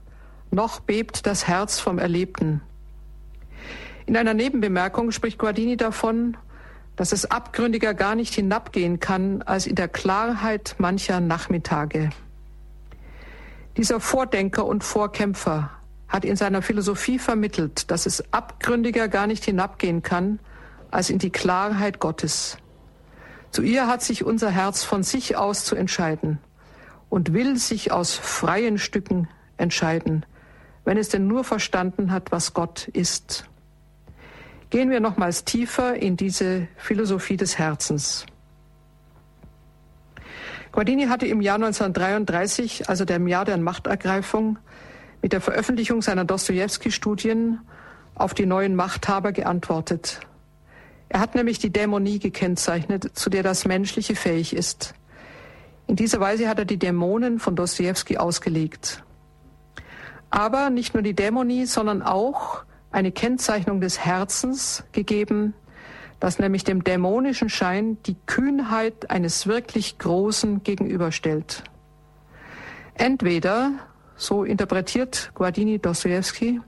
noch bebt das Herz vom Erlebten. In einer Nebenbemerkung spricht Guardini davon, dass es abgründiger gar nicht hinabgehen kann als in der Klarheit mancher Nachmittage. Dieser Vordenker und Vorkämpfer hat in seiner Philosophie vermittelt, dass es abgründiger gar nicht hinabgehen kann als in die Klarheit Gottes. Zu ihr hat sich unser Herz von sich aus zu entscheiden und will sich aus freien Stücken entscheiden, wenn es denn nur verstanden hat, was Gott ist. Gehen wir nochmals tiefer in diese Philosophie des Herzens. Guardini hatte im Jahr 1933, also dem Jahr der Machtergreifung, mit der Veröffentlichung seiner Dostoevsky-Studien auf die neuen Machthaber geantwortet. Er hat nämlich die Dämonie gekennzeichnet, zu der das Menschliche fähig ist. In dieser Weise hat er die Dämonen von Dostoevsky ausgelegt. Aber nicht nur die Dämonie, sondern auch eine Kennzeichnung des Herzens gegeben, das nämlich dem dämonischen Schein die Kühnheit eines wirklich Großen gegenüberstellt. Entweder, so interpretiert Guardini Dostoevsky,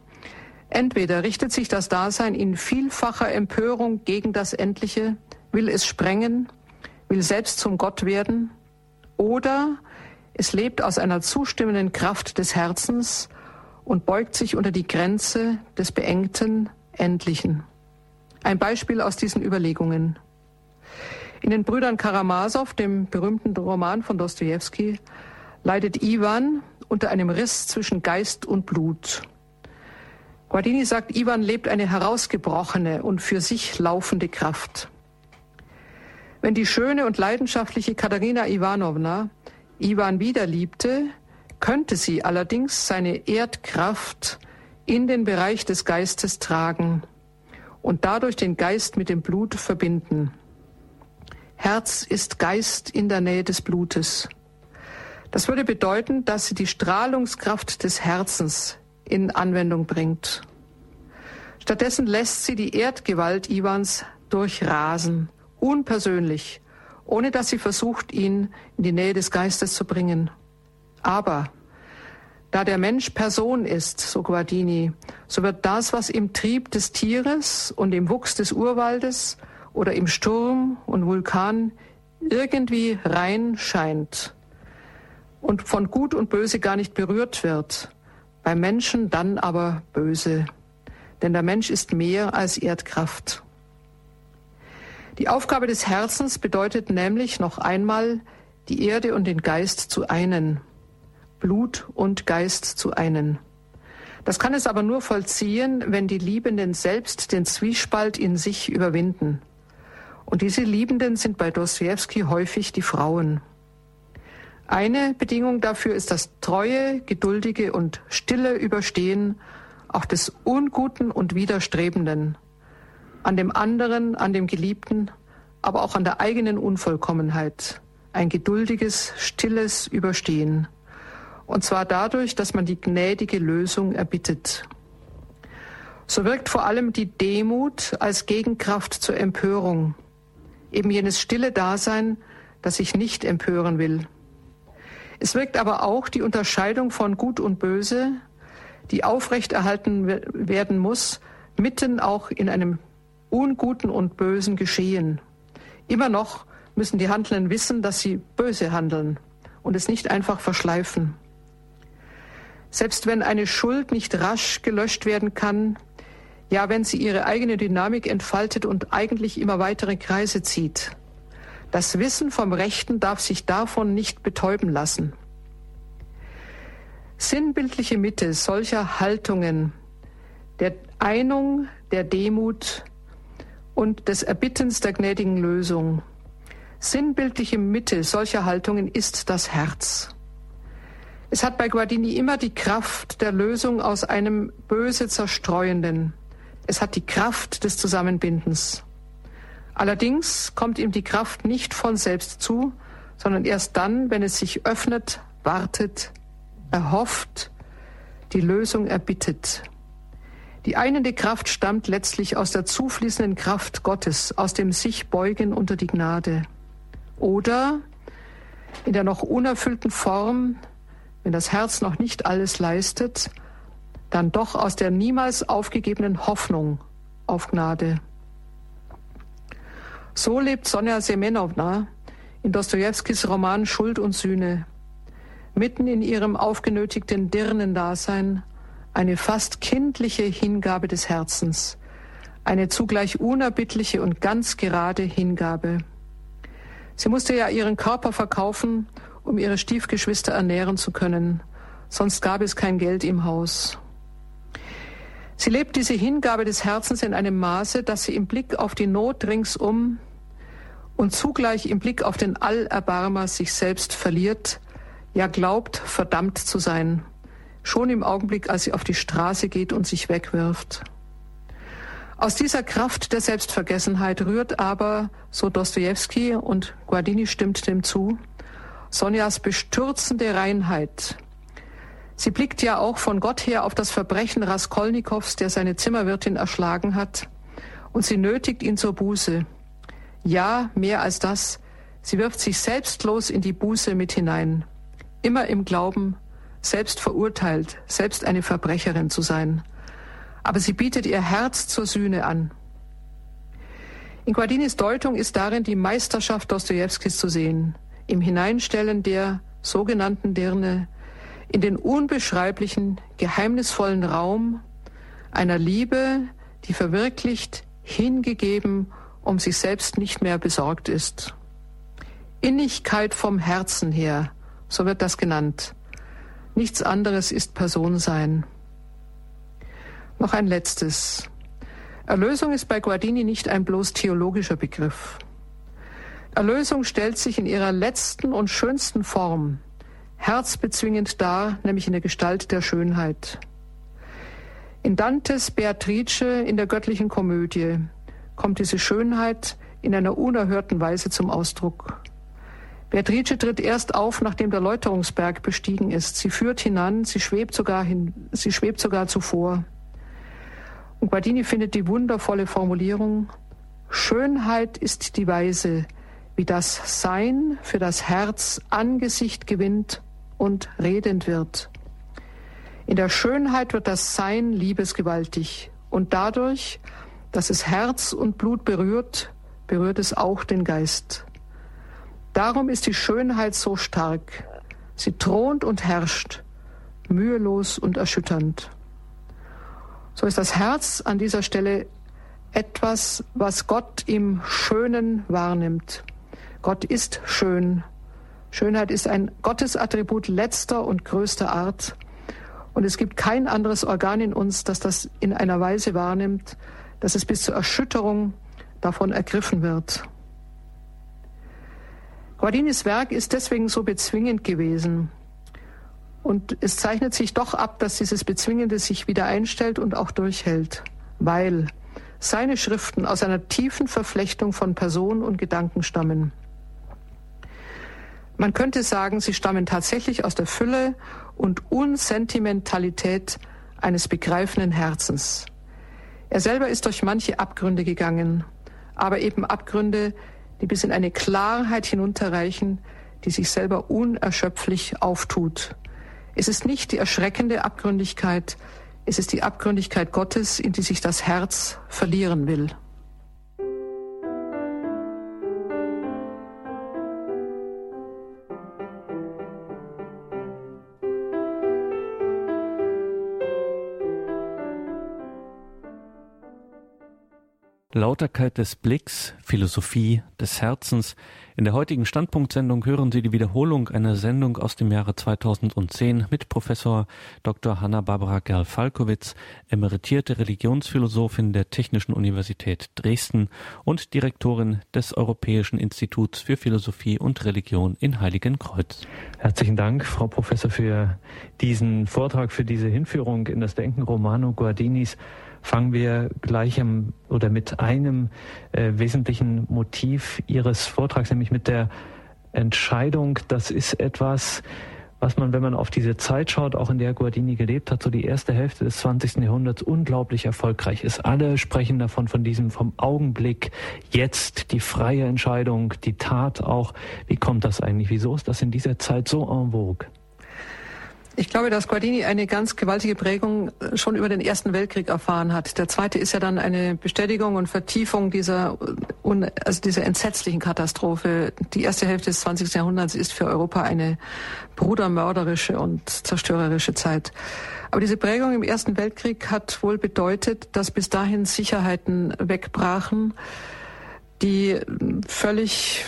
entweder richtet sich das Dasein in vielfacher Empörung gegen das Endliche, will es sprengen, will selbst zum Gott werden, oder es lebt aus einer zustimmenden Kraft des Herzens und beugt sich unter die Grenze des beengten Endlichen. Ein Beispiel aus diesen Überlegungen. In den Brüdern Karamasow, dem berühmten Roman von Dostoevsky, leidet Ivan unter einem Riss zwischen Geist und Blut. Guardini sagt, Ivan lebt eine herausgebrochene und für sich laufende Kraft. Wenn die schöne und leidenschaftliche Katharina Ivanovna Ivan wieder liebte, könnte sie allerdings seine Erdkraft in den Bereich des Geistes tragen und dadurch den Geist mit dem Blut verbinden. Herz ist Geist in der Nähe des Blutes. Das würde bedeuten, dass sie die Strahlungskraft des Herzens in Anwendung bringt. Stattdessen lässt sie die Erdgewalt Iwans durchrasen, unpersönlich, ohne dass sie versucht, ihn in die Nähe des Geistes zu bringen. Aber da der Mensch Person ist, so Guardini, so wird das, was im Trieb des Tieres und im Wuchs des Urwaldes oder im Sturm und Vulkan irgendwie rein scheint und von Gut und Böse gar nicht berührt wird, beim Menschen dann aber böse. Denn der Mensch ist mehr als Erdkraft. Die Aufgabe des Herzens bedeutet nämlich noch einmal, die Erde und den Geist zu einen. Blut und Geist zu einen. Das kann es aber nur vollziehen, wenn die Liebenden selbst den Zwiespalt in sich überwinden. Und diese Liebenden sind bei Dostoevsky häufig die Frauen. Eine Bedingung dafür ist das treue, geduldige und stille Überstehen auch des Unguten und Widerstrebenden, an dem anderen, an dem Geliebten, aber auch an der eigenen Unvollkommenheit, ein geduldiges, stilles Überstehen. Und zwar dadurch, dass man die gnädige Lösung erbittet. So wirkt vor allem die Demut als Gegenkraft zur Empörung, eben jenes stille Dasein, das sich nicht empören will. Es wirkt aber auch die Unterscheidung von Gut und Böse, die aufrechterhalten werden muss, mitten auch in einem unguten und bösen Geschehen. Immer noch müssen die Handelnden wissen, dass sie böse handeln und es nicht einfach verschleifen. Selbst wenn eine Schuld nicht rasch gelöscht werden kann, ja, wenn sie ihre eigene Dynamik entfaltet und eigentlich immer weitere Kreise zieht. Das Wissen vom Rechten darf sich davon nicht betäuben lassen. Sinnbildliche Mitte solcher Haltungen der Einung, der Demut und des Erbittens der gnädigen Lösung. Sinnbildliche Mitte solcher Haltungen ist das Herz. Es hat bei Guardini immer die Kraft der Lösung aus einem böse Zerstreuenden. Es hat die Kraft des Zusammenbindens. Allerdings kommt ihm die Kraft nicht von selbst zu, sondern erst dann, wenn es sich öffnet, wartet, erhofft, die Lösung erbittet. Die einende Kraft stammt letztlich aus der zufließenden Kraft Gottes, aus dem sich beugen unter die Gnade. Oder in der noch unerfüllten Form wenn das Herz noch nicht alles leistet, dann doch aus der niemals aufgegebenen Hoffnung auf Gnade. So lebt Sonja Semenowna in Dostojewskis Roman Schuld und Sühne, mitten in ihrem aufgenötigten Dirnendasein eine fast kindliche Hingabe des Herzens, eine zugleich unerbittliche und ganz gerade Hingabe. Sie musste ja ihren Körper verkaufen, um ihre Stiefgeschwister ernähren zu können, sonst gab es kein Geld im Haus. Sie lebt diese Hingabe des Herzens in einem Maße, dass sie im Blick auf die Not ringsum und zugleich im Blick auf den Allerbarmer sich selbst verliert, ja glaubt, verdammt zu sein, schon im Augenblick, als sie auf die Straße geht und sich wegwirft. Aus dieser Kraft der Selbstvergessenheit rührt aber, so Dostoevsky und Guardini stimmt dem zu, Sonjas bestürzende Reinheit. Sie blickt ja auch von Gott her auf das Verbrechen Raskolnikows, der seine Zimmerwirtin erschlagen hat, und sie nötigt ihn zur Buße. Ja, mehr als das, sie wirft sich selbstlos in die Buße mit hinein, immer im Glauben, selbst verurteilt, selbst eine Verbrecherin zu sein. Aber sie bietet ihr Herz zur Sühne an. In Guardinis Deutung ist darin die Meisterschaft Dostojewskis zu sehen, im Hineinstellen der sogenannten Dirne in den unbeschreiblichen, geheimnisvollen Raum einer Liebe, die verwirklicht, hingegeben, um sich selbst nicht mehr besorgt ist. Innigkeit vom Herzen her, so wird das genannt. Nichts anderes ist Personsein. Noch ein letztes. Erlösung ist bei Guardini nicht ein bloß theologischer Begriff. Erlösung stellt sich in ihrer letzten und schönsten Form herzbezwingend dar, nämlich in der Gestalt der Schönheit. In Dantes Beatrice in der göttlichen Komödie kommt diese Schönheit in einer unerhörten Weise zum Ausdruck. Beatrice tritt erst auf, nachdem der Läuterungsberg bestiegen ist. Sie führt hinan, sie schwebt sogar hin, sie schwebt sogar zuvor. Und Guardini findet die wundervolle Formulierung, Schönheit ist die Weise, wie das Sein für das Herz Angesicht gewinnt und redend wird. In der Schönheit wird das Sein liebesgewaltig und dadurch, dass es Herz und Blut berührt, berührt es auch den Geist. Darum ist die Schönheit so stark. Sie thront und herrscht, mühelos und erschütternd. So ist das Herz an dieser Stelle etwas, was Gott im Schönen wahrnimmt. Gott ist schön. Schönheit ist ein Gottesattribut letzter und größter Art. Und es gibt kein anderes Organ in uns, das das in einer Weise wahrnimmt, dass es bis zur Erschütterung davon ergriffen wird. Guardinis Werk ist deswegen so bezwingend gewesen. Und es zeichnet sich doch ab, dass dieses Bezwingende sich wieder einstellt und auch durchhält, weil seine Schriften aus einer tiefen Verflechtung von Person und Gedanken stammen. Man könnte sagen, sie stammen tatsächlich aus der Fülle und Unsentimentalität eines begreifenden Herzens. Er selber ist durch manche Abgründe gegangen, aber eben Abgründe, die bis in eine Klarheit hinunterreichen, die sich selber unerschöpflich auftut. Es ist nicht die erschreckende Abgründigkeit, es ist die Abgründigkeit Gottes, in die sich das Herz verlieren will. Lauterkeit des Blicks, Philosophie des Herzens. In der heutigen Standpunktsendung hören Sie die Wiederholung einer Sendung aus dem Jahre 2010 mit Professor Dr. Hanna-Barbara Gerl-Falkowitz, emeritierte Religionsphilosophin der Technischen Universität Dresden und Direktorin des Europäischen Instituts für Philosophie und Religion in Heiligenkreuz. Herzlichen Dank, Frau Professor, für diesen Vortrag, für diese Hinführung in das Denken Romano Guardinis fangen wir gleich im, oder mit einem äh, wesentlichen Motiv Ihres Vortrags, nämlich mit der Entscheidung. Das ist etwas, was man, wenn man auf diese Zeit schaut, auch in der Guardini gelebt hat, so die erste Hälfte des 20. Jahrhunderts unglaublich erfolgreich ist. Alle sprechen davon, von diesem, vom Augenblick, jetzt, die freie Entscheidung, die Tat auch. Wie kommt das eigentlich? Wieso ist das in dieser Zeit so en vogue? Ich glaube, dass Guardini eine ganz gewaltige Prägung äh, schon über den Ersten Weltkrieg erfahren hat. Der zweite ist ja dann eine Bestätigung und Vertiefung dieser, äh, also dieser entsetzlichen Katastrophe. Die erste Hälfte des 20. Jahrhunderts ist für Europa eine brudermörderische und zerstörerische Zeit. Aber diese Prägung im Ersten Weltkrieg hat wohl bedeutet, dass bis dahin Sicherheiten wegbrachen, die völlig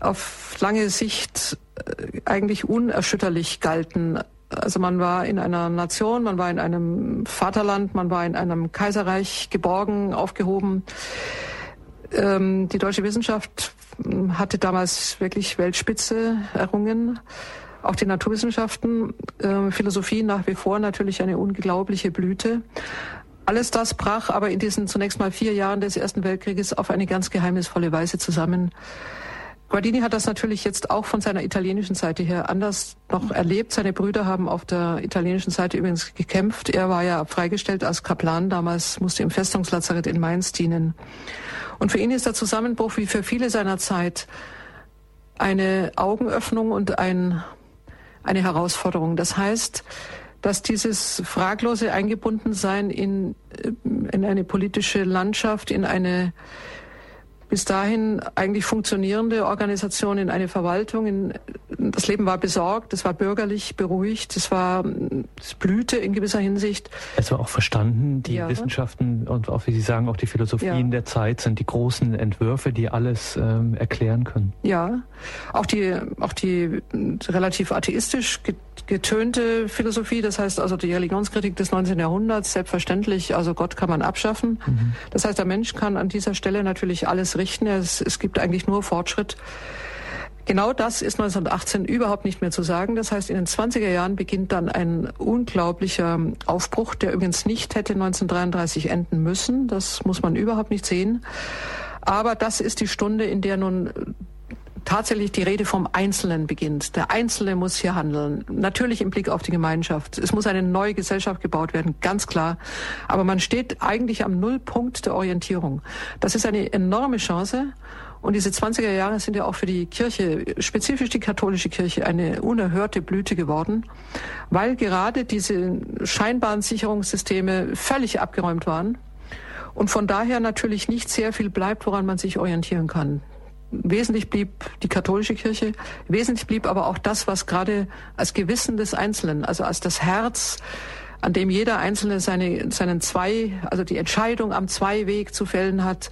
auf lange Sicht äh, eigentlich unerschütterlich galten. Also man war in einer Nation, man war in einem Vaterland, man war in einem Kaiserreich geborgen, aufgehoben. Ähm, die deutsche Wissenschaft hm, hatte damals wirklich Weltspitze errungen. Auch die Naturwissenschaften, äh, Philosophie nach wie vor natürlich eine unglaubliche Blüte. Alles das brach aber in diesen zunächst mal vier Jahren des Ersten Weltkrieges auf eine ganz geheimnisvolle Weise zusammen. Guardini hat das natürlich jetzt auch von seiner italienischen Seite her anders noch erlebt. Seine Brüder haben auf der italienischen Seite übrigens gekämpft. Er war ja freigestellt als Kaplan damals, musste im Festungslazarett in Mainz dienen. Und für ihn ist der Zusammenbruch wie für viele seiner Zeit eine Augenöffnung und ein, eine Herausforderung. Das heißt, dass dieses fraglose Eingebundensein in, in eine politische Landschaft, in eine bis dahin eigentlich funktionierende Organisation in eine Verwaltung. In, das Leben war besorgt, es war bürgerlich, beruhigt, es war, es blühte in gewisser Hinsicht. Es war auch verstanden, die ja. Wissenschaften und auch, wie Sie sagen, auch die Philosophien ja. der Zeit sind die großen Entwürfe, die alles ähm, erklären können. Ja, auch die, auch die relativ atheistisch getönte Philosophie, das heißt also die Religionskritik des 19. Jahrhunderts, selbstverständlich, also Gott kann man abschaffen. Mhm. Das heißt, der Mensch kann an dieser Stelle natürlich alles richten. Es, es gibt eigentlich nur Fortschritt. Genau das ist 1918 überhaupt nicht mehr zu sagen. Das heißt, in den 20er Jahren beginnt dann ein unglaublicher Aufbruch, der übrigens nicht hätte 1933 enden müssen. Das muss man überhaupt nicht sehen. Aber das ist die Stunde, in der nun tatsächlich die Rede vom Einzelnen beginnt. Der Einzelne muss hier handeln. Natürlich im Blick auf die Gemeinschaft. Es muss eine neue Gesellschaft gebaut werden, ganz klar. Aber man steht eigentlich am Nullpunkt der Orientierung. Das ist eine enorme Chance. Und diese 20er Jahre sind ja auch für die Kirche, spezifisch die katholische Kirche, eine unerhörte Blüte geworden, weil gerade diese scheinbaren Sicherungssysteme völlig abgeräumt waren und von daher natürlich nicht sehr viel bleibt, woran man sich orientieren kann. Wesentlich blieb die katholische Kirche, wesentlich blieb aber auch das, was gerade als Gewissen des Einzelnen, also als das Herz, an dem jeder Einzelne seine, seinen zwei, also die Entscheidung am Zweiweg zu fällen hat,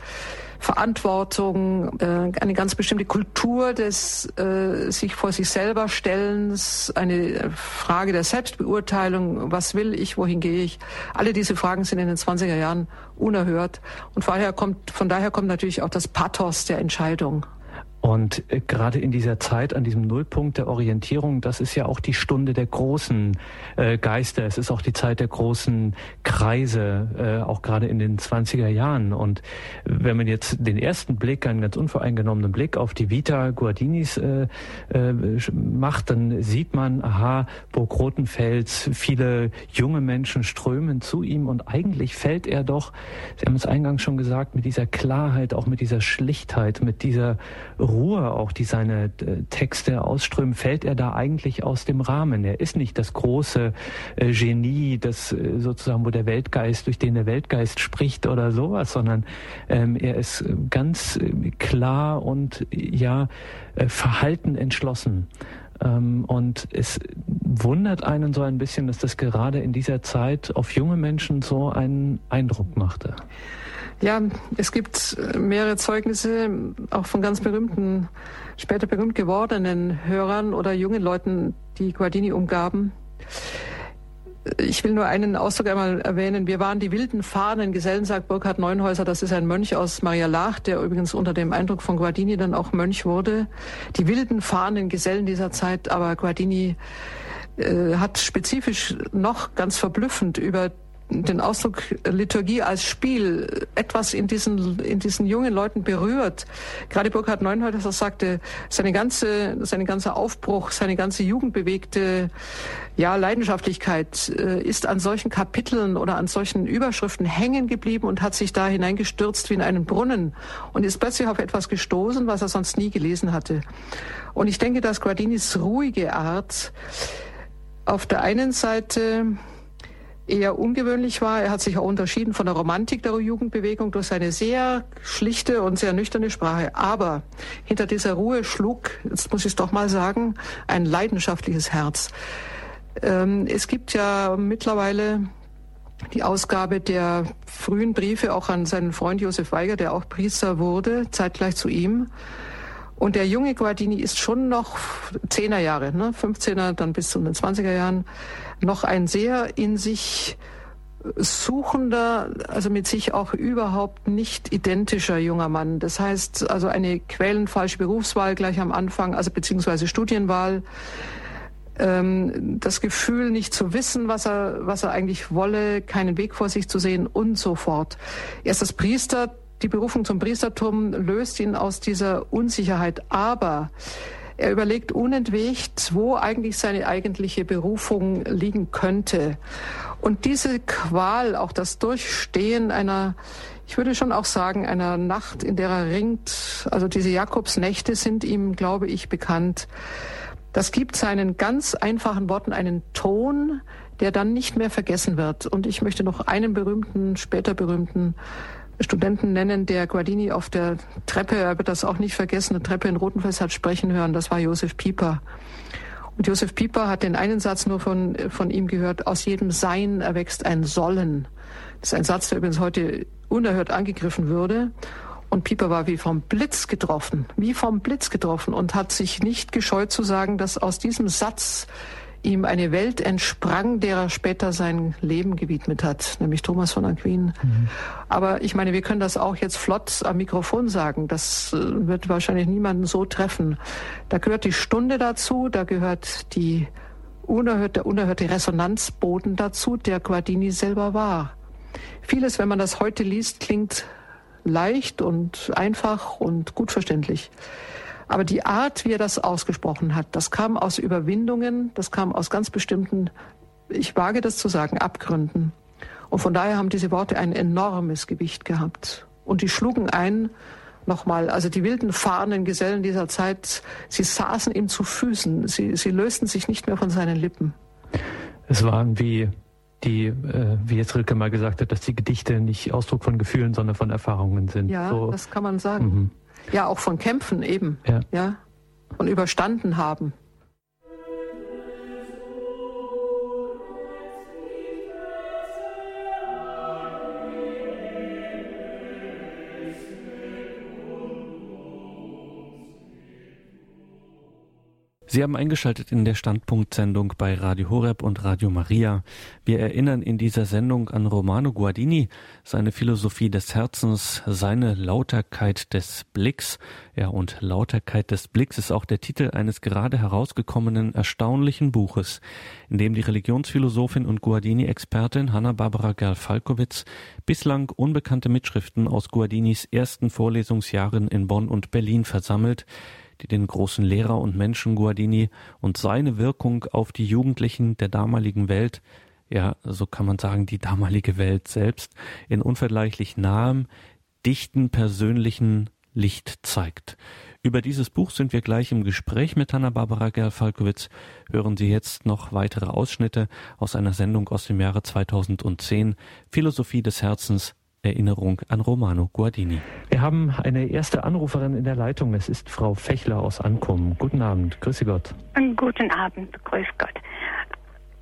Verantwortung, äh, eine ganz bestimmte Kultur des äh, sich vor sich selber Stellens, eine Frage der Selbstbeurteilung, was will ich, wohin gehe ich. Alle diese Fragen sind in den 20er Jahren unerhört und von daher kommt, von daher kommt natürlich auch das Pathos der Entscheidung. Und äh, gerade in dieser Zeit, an diesem Nullpunkt der Orientierung, das ist ja auch die Stunde der großen äh, Geister. Es ist auch die Zeit der großen Kreise, äh, auch gerade in den 20er Jahren. Und wenn man jetzt den ersten Blick, einen ganz unvoreingenommenen Blick auf die Vita Guardinis äh, äh, macht, dann sieht man, aha, Burg Rotenfels, viele junge Menschen strömen zu ihm und eigentlich fällt er doch, Sie haben es eingangs schon gesagt, mit dieser Klarheit, auch mit dieser Schlichtheit, mit dieser Ruhe auch, die seine äh, Texte ausströmen, fällt er da eigentlich aus dem Rahmen. Er ist nicht das große äh, Genie, das äh, sozusagen, wo der Weltgeist, durch den der Weltgeist spricht oder sowas, sondern ähm, er ist ganz klar und ja verhalten entschlossen. Ähm, und es wundert einen so ein bisschen, dass das gerade in dieser Zeit auf junge Menschen so einen Eindruck machte. Ja, es gibt äh, mehrere Zeugnisse, auch von ganz berühmten, später berühmt gewordenen Hörern oder jungen Leuten, die Guardini umgaben. Ich will nur einen Ausdruck einmal erwähnen. Wir waren die wilden Fahnen Gesellen, sagt Burkhard Neunhäuser. Das ist ein Mönch aus Maria Lach, der übrigens unter dem Eindruck von Guardini dann auch Mönch wurde. Die wilden Fahnen Gesellen dieser Zeit, aber Guardini äh, hat spezifisch noch ganz verblüffend über den Ausdruck Liturgie als Spiel etwas in diesen, in diesen jungen Leuten berührt. Gerade Burkhard Neunhäuser sagte, seine ganze, seine ganze Aufbruch, seine ganze jugendbewegte ja, Leidenschaftlichkeit äh, ist an solchen Kapiteln oder an solchen Überschriften hängen geblieben und hat sich da hineingestürzt wie in einen Brunnen und ist plötzlich auf etwas gestoßen, was er sonst nie gelesen hatte. Und ich denke, dass Guardinis ruhige Art auf der einen Seite eher ungewöhnlich war. Er hat sich auch unterschieden von der Romantik der Jugendbewegung durch seine sehr schlichte und sehr nüchterne Sprache. Aber hinter dieser Ruhe schlug, jetzt muss ich es doch mal sagen, ein leidenschaftliches Herz. Ähm, es gibt ja mittlerweile die Ausgabe der frühen Briefe auch an seinen Freund Josef Weiger, der auch Priester wurde, zeitgleich zu ihm. Und der junge Guardini ist schon noch Zehner Jahre, ne, 15er, dann bis zu den 20er Jahren, noch ein sehr in sich suchender, also mit sich auch überhaupt nicht identischer junger Mann. Das heißt also eine quellenfalsche Berufswahl gleich am Anfang, also beziehungsweise Studienwahl. Ähm, das Gefühl, nicht zu wissen, was er, was er eigentlich wolle, keinen Weg vor sich zu sehen und so fort. Erst das Priester, die Berufung zum Priestertum löst ihn aus dieser Unsicherheit. Aber er überlegt unentwegt, wo eigentlich seine eigentliche Berufung liegen könnte. Und diese Qual, auch das Durchstehen einer, ich würde schon auch sagen, einer Nacht, in der er ringt, also diese Jakobsnächte sind ihm, glaube ich, bekannt. Das gibt seinen ganz einfachen Worten einen Ton, der dann nicht mehr vergessen wird. Und ich möchte noch einen berühmten, später berühmten Studenten nennen, der Guardini auf der Treppe, er wird das auch nicht vergessen, eine Treppe in Rotenfels hat sprechen hören, das war Josef Pieper. Und Josef Pieper hat den einen Satz nur von, von ihm gehört, aus jedem Sein erwächst ein Sollen. Das ist ein Satz, der übrigens heute unerhört angegriffen würde. Und Pieper war wie vom Blitz getroffen, wie vom Blitz getroffen und hat sich nicht gescheut zu sagen, dass aus diesem Satz ihm eine Welt entsprang, der er später sein Leben gewidmet hat, nämlich Thomas von Aquin. Mhm. Aber ich meine, wir können das auch jetzt flott am Mikrofon sagen. Das äh, wird wahrscheinlich niemanden so treffen. Da gehört die Stunde dazu, da gehört die unerhörte, der unerhörte Resonanzboden dazu, der Guardini selber war. Vieles, wenn man das heute liest, klingt leicht und einfach und gut verständlich. Aber die Art, wie er das ausgesprochen hat, das kam aus Überwindungen, das kam aus ganz bestimmten, ich wage das zu sagen, Abgründen. Und von daher haben diese Worte ein enormes Gewicht gehabt. Und die schlugen ein, nochmal, also die wilden fahrenden Gesellen dieser Zeit, sie saßen ihm zu Füßen, sie, sie lösten sich nicht mehr von seinen Lippen. Es waren wie die, äh, wie jetzt Rilke mal gesagt hat, dass die Gedichte nicht Ausdruck von Gefühlen, sondern von Erfahrungen sind. Ja, so. das kann man sagen. Mhm. Ja, auch von Kämpfen eben. Ja. ja. Und überstanden haben. Sie haben eingeschaltet in der Standpunktsendung bei Radio Horeb und Radio Maria. Wir erinnern in dieser Sendung an Romano Guardini, seine Philosophie des Herzens, seine Lauterkeit des Blicks. Ja, und Lauterkeit des Blicks ist auch der Titel eines gerade herausgekommenen erstaunlichen Buches, in dem die Religionsphilosophin und Guardini-Expertin Hanna-Barbara Gerl-Falkowitz bislang unbekannte Mitschriften aus Guardinis ersten Vorlesungsjahren in Bonn und Berlin versammelt, die den großen Lehrer und Menschen Guardini und seine Wirkung auf die Jugendlichen der damaligen Welt, ja, so kann man sagen, die damalige Welt selbst, in unvergleichlich nahem, dichten, persönlichen Licht zeigt. Über dieses Buch sind wir gleich im Gespräch mit Hanna-Barbara Gerl-Falkowitz. Hören Sie jetzt noch weitere Ausschnitte aus einer Sendung aus dem Jahre 2010, Philosophie des Herzens, Erinnerung an Romano Guardini. Wir haben eine erste Anruferin in der Leitung. Es ist Frau Fechler aus Ankommen. Guten Abend, grüße Gott. Guten Abend, grüß Gott.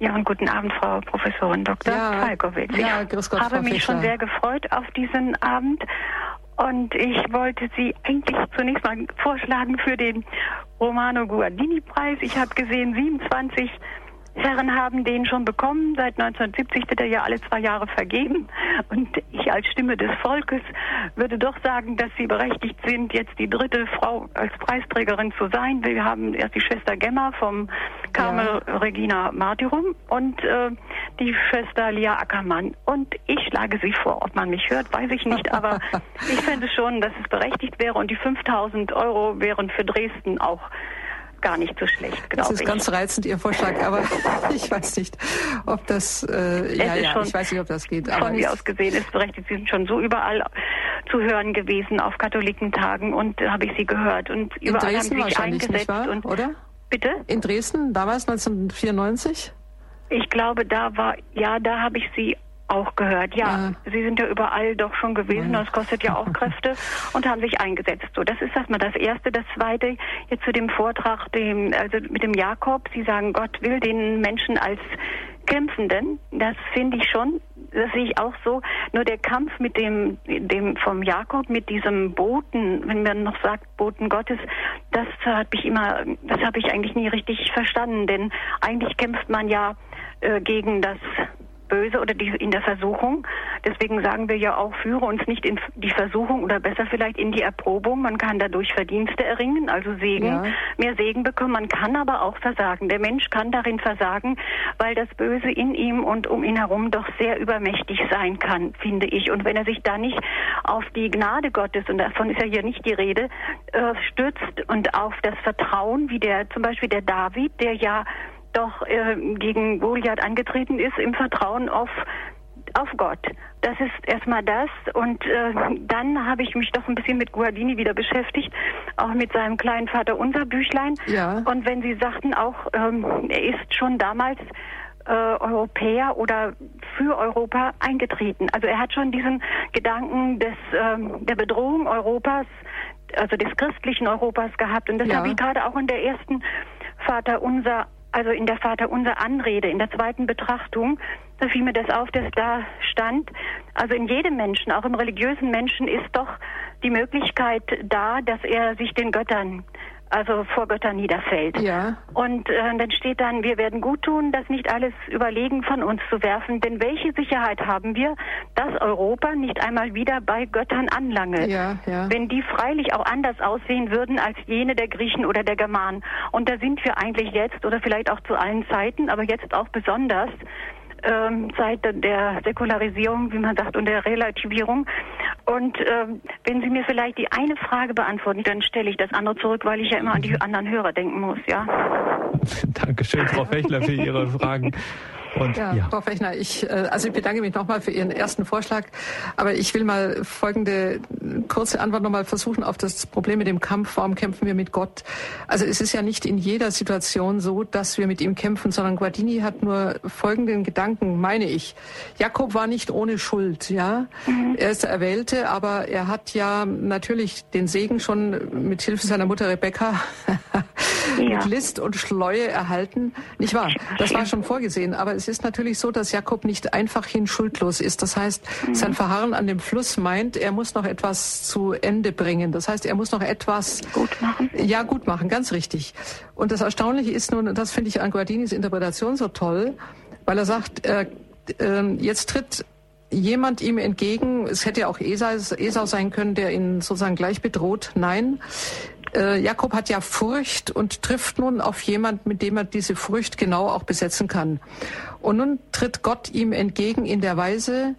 Ja, und guten Abend, Frau Professorin Dr. Ja, Falkowitz. Ja, grüß Gott, ich habe Frau mich Fechler. schon sehr gefreut auf diesen Abend. Und ich wollte Sie eigentlich zunächst mal vorschlagen für den Romano Guardini-Preis. Ich habe gesehen, 27 Herren haben den schon bekommen. Seit 1970 wird er ja alle zwei Jahre vergeben. Und ich als Stimme des Volkes würde doch sagen, dass sie berechtigt sind, jetzt die dritte Frau als Preisträgerin zu sein. Wir haben erst die Schwester Gemma vom Carmel ja. Regina Martyrum und äh, die Schwester Lia Ackermann. Und ich schlage sie vor. Ob man mich hört, weiß ich nicht. Aber ich fände schon, dass es berechtigt wäre. Und die 5000 Euro wären für Dresden auch gar nicht so schlecht, glaube ich. Das ist ganz reizend, Ihr Vorschlag, aber ich weiß nicht, ob das, äh, ja, ja, ich weiß nicht, ob das geht. Von mir aus gesehen ist berechtigt. Sie sind schon so überall zu hören gewesen auf Katholikentagen und habe ich Sie gehört und überall In Dresden haben Sie sich eingesetzt. Wahr, und, oder? Bitte? In Dresden, damals 1994? Ich glaube, da war, ja, da habe ich Sie auch gehört, ja. ja. Sie sind ja überall doch schon gewesen, ja. das kostet ja auch Kräfte und haben sich eingesetzt. So, das ist erstmal das Erste. Das Zweite, jetzt zu dem Vortrag, dem, also mit dem Jakob. Sie sagen, Gott will den Menschen als Kämpfenden. Das finde ich schon, das sehe ich auch so. Nur der Kampf mit dem, dem vom Jakob, mit diesem Boten, wenn man noch sagt Boten Gottes, das habe ich immer, das habe ich eigentlich nie richtig verstanden. Denn eigentlich kämpft man ja äh, gegen das Böse oder die, in der Versuchung. Deswegen sagen wir ja auch, führe uns nicht in die Versuchung oder besser vielleicht in die Erprobung. Man kann dadurch Verdienste erringen, also Segen, ja. mehr Segen bekommen. Man kann aber auch versagen. Der Mensch kann darin versagen, weil das Böse in ihm und um ihn herum doch sehr übermächtig sein kann, finde ich. Und wenn er sich da nicht auf die Gnade Gottes, und davon ist ja hier nicht die Rede, äh, stützt und auf das Vertrauen, wie der zum Beispiel der David, der ja doch äh, gegen Goliath angetreten ist, im Vertrauen auf auf Gott. Das ist erstmal das. Und äh, dann habe ich mich doch ein bisschen mit Guardini wieder beschäftigt, auch mit seinem kleinen Vater unser Büchlein. Ja. Und wenn Sie sagten auch, ähm, er ist schon damals äh, Europäer oder für Europa eingetreten. Also er hat schon diesen Gedanken des, ähm, der Bedrohung Europas, also des christlichen Europas gehabt. Und das ja. habe ich gerade auch in der ersten Vater unser also in der Vater unser Anrede, in der zweiten Betrachtung, da fiel mir das auf, dass da stand, also in jedem Menschen, auch im religiösen Menschen, ist doch die Möglichkeit da, dass er sich den Göttern also vor Göttern niederfällt. Ja. Und äh, dann steht dann, wir werden gut tun, das nicht alles überlegen von uns zu werfen, denn welche Sicherheit haben wir, dass Europa nicht einmal wieder bei Göttern anlange, ja, ja. wenn die freilich auch anders aussehen würden als jene der Griechen oder der Germanen. Und da sind wir eigentlich jetzt oder vielleicht auch zu allen Zeiten, aber jetzt auch besonders ähm, seit der Säkularisierung, wie man sagt, und der Relativierung. Und ähm, wenn Sie mir vielleicht die eine Frage beantworten, dann stelle ich das andere zurück, weil ich ja immer an die anderen Hörer denken muss, ja. Dankeschön, Frau Fechler, für Ihre Fragen. Und, ja, ja, Frau Fechner, ich, äh, also ich bedanke mich nochmal für Ihren ersten Vorschlag. Aber ich will mal folgende kurze Antwort nochmal versuchen auf das Problem mit dem Kampf. Warum kämpfen wir mit Gott? Also es ist ja nicht in jeder Situation so, dass wir mit ihm kämpfen, sondern Guardini hat nur folgenden Gedanken, meine ich. Jakob war nicht ohne Schuld, ja. Mhm. Er ist der Erwählte, aber er hat ja natürlich den Segen schon mit Hilfe seiner Mutter Rebecca ja. mit List und Schleue erhalten. Nicht wahr? Das war schon vorgesehen. Aber es ist natürlich so, dass Jakob nicht einfach hin schuldlos ist. Das heißt, mhm. sein Verharren an dem Fluss meint, er muss noch etwas zu Ende bringen. Das heißt, er muss noch etwas gut machen. Ja, gut machen, ganz richtig. Und das Erstaunliche ist nun, und das finde ich an Guardinis Interpretation so toll, weil er sagt, äh, äh, jetzt tritt jemand ihm entgegen, es hätte ja auch Esau, Esau sein können, der ihn sozusagen gleich bedroht. Nein, äh, Jakob hat ja Furcht und trifft nun auf jemand, mit dem er diese Furcht genau auch besetzen kann. Und nun tritt Gott ihm entgegen in der Weise,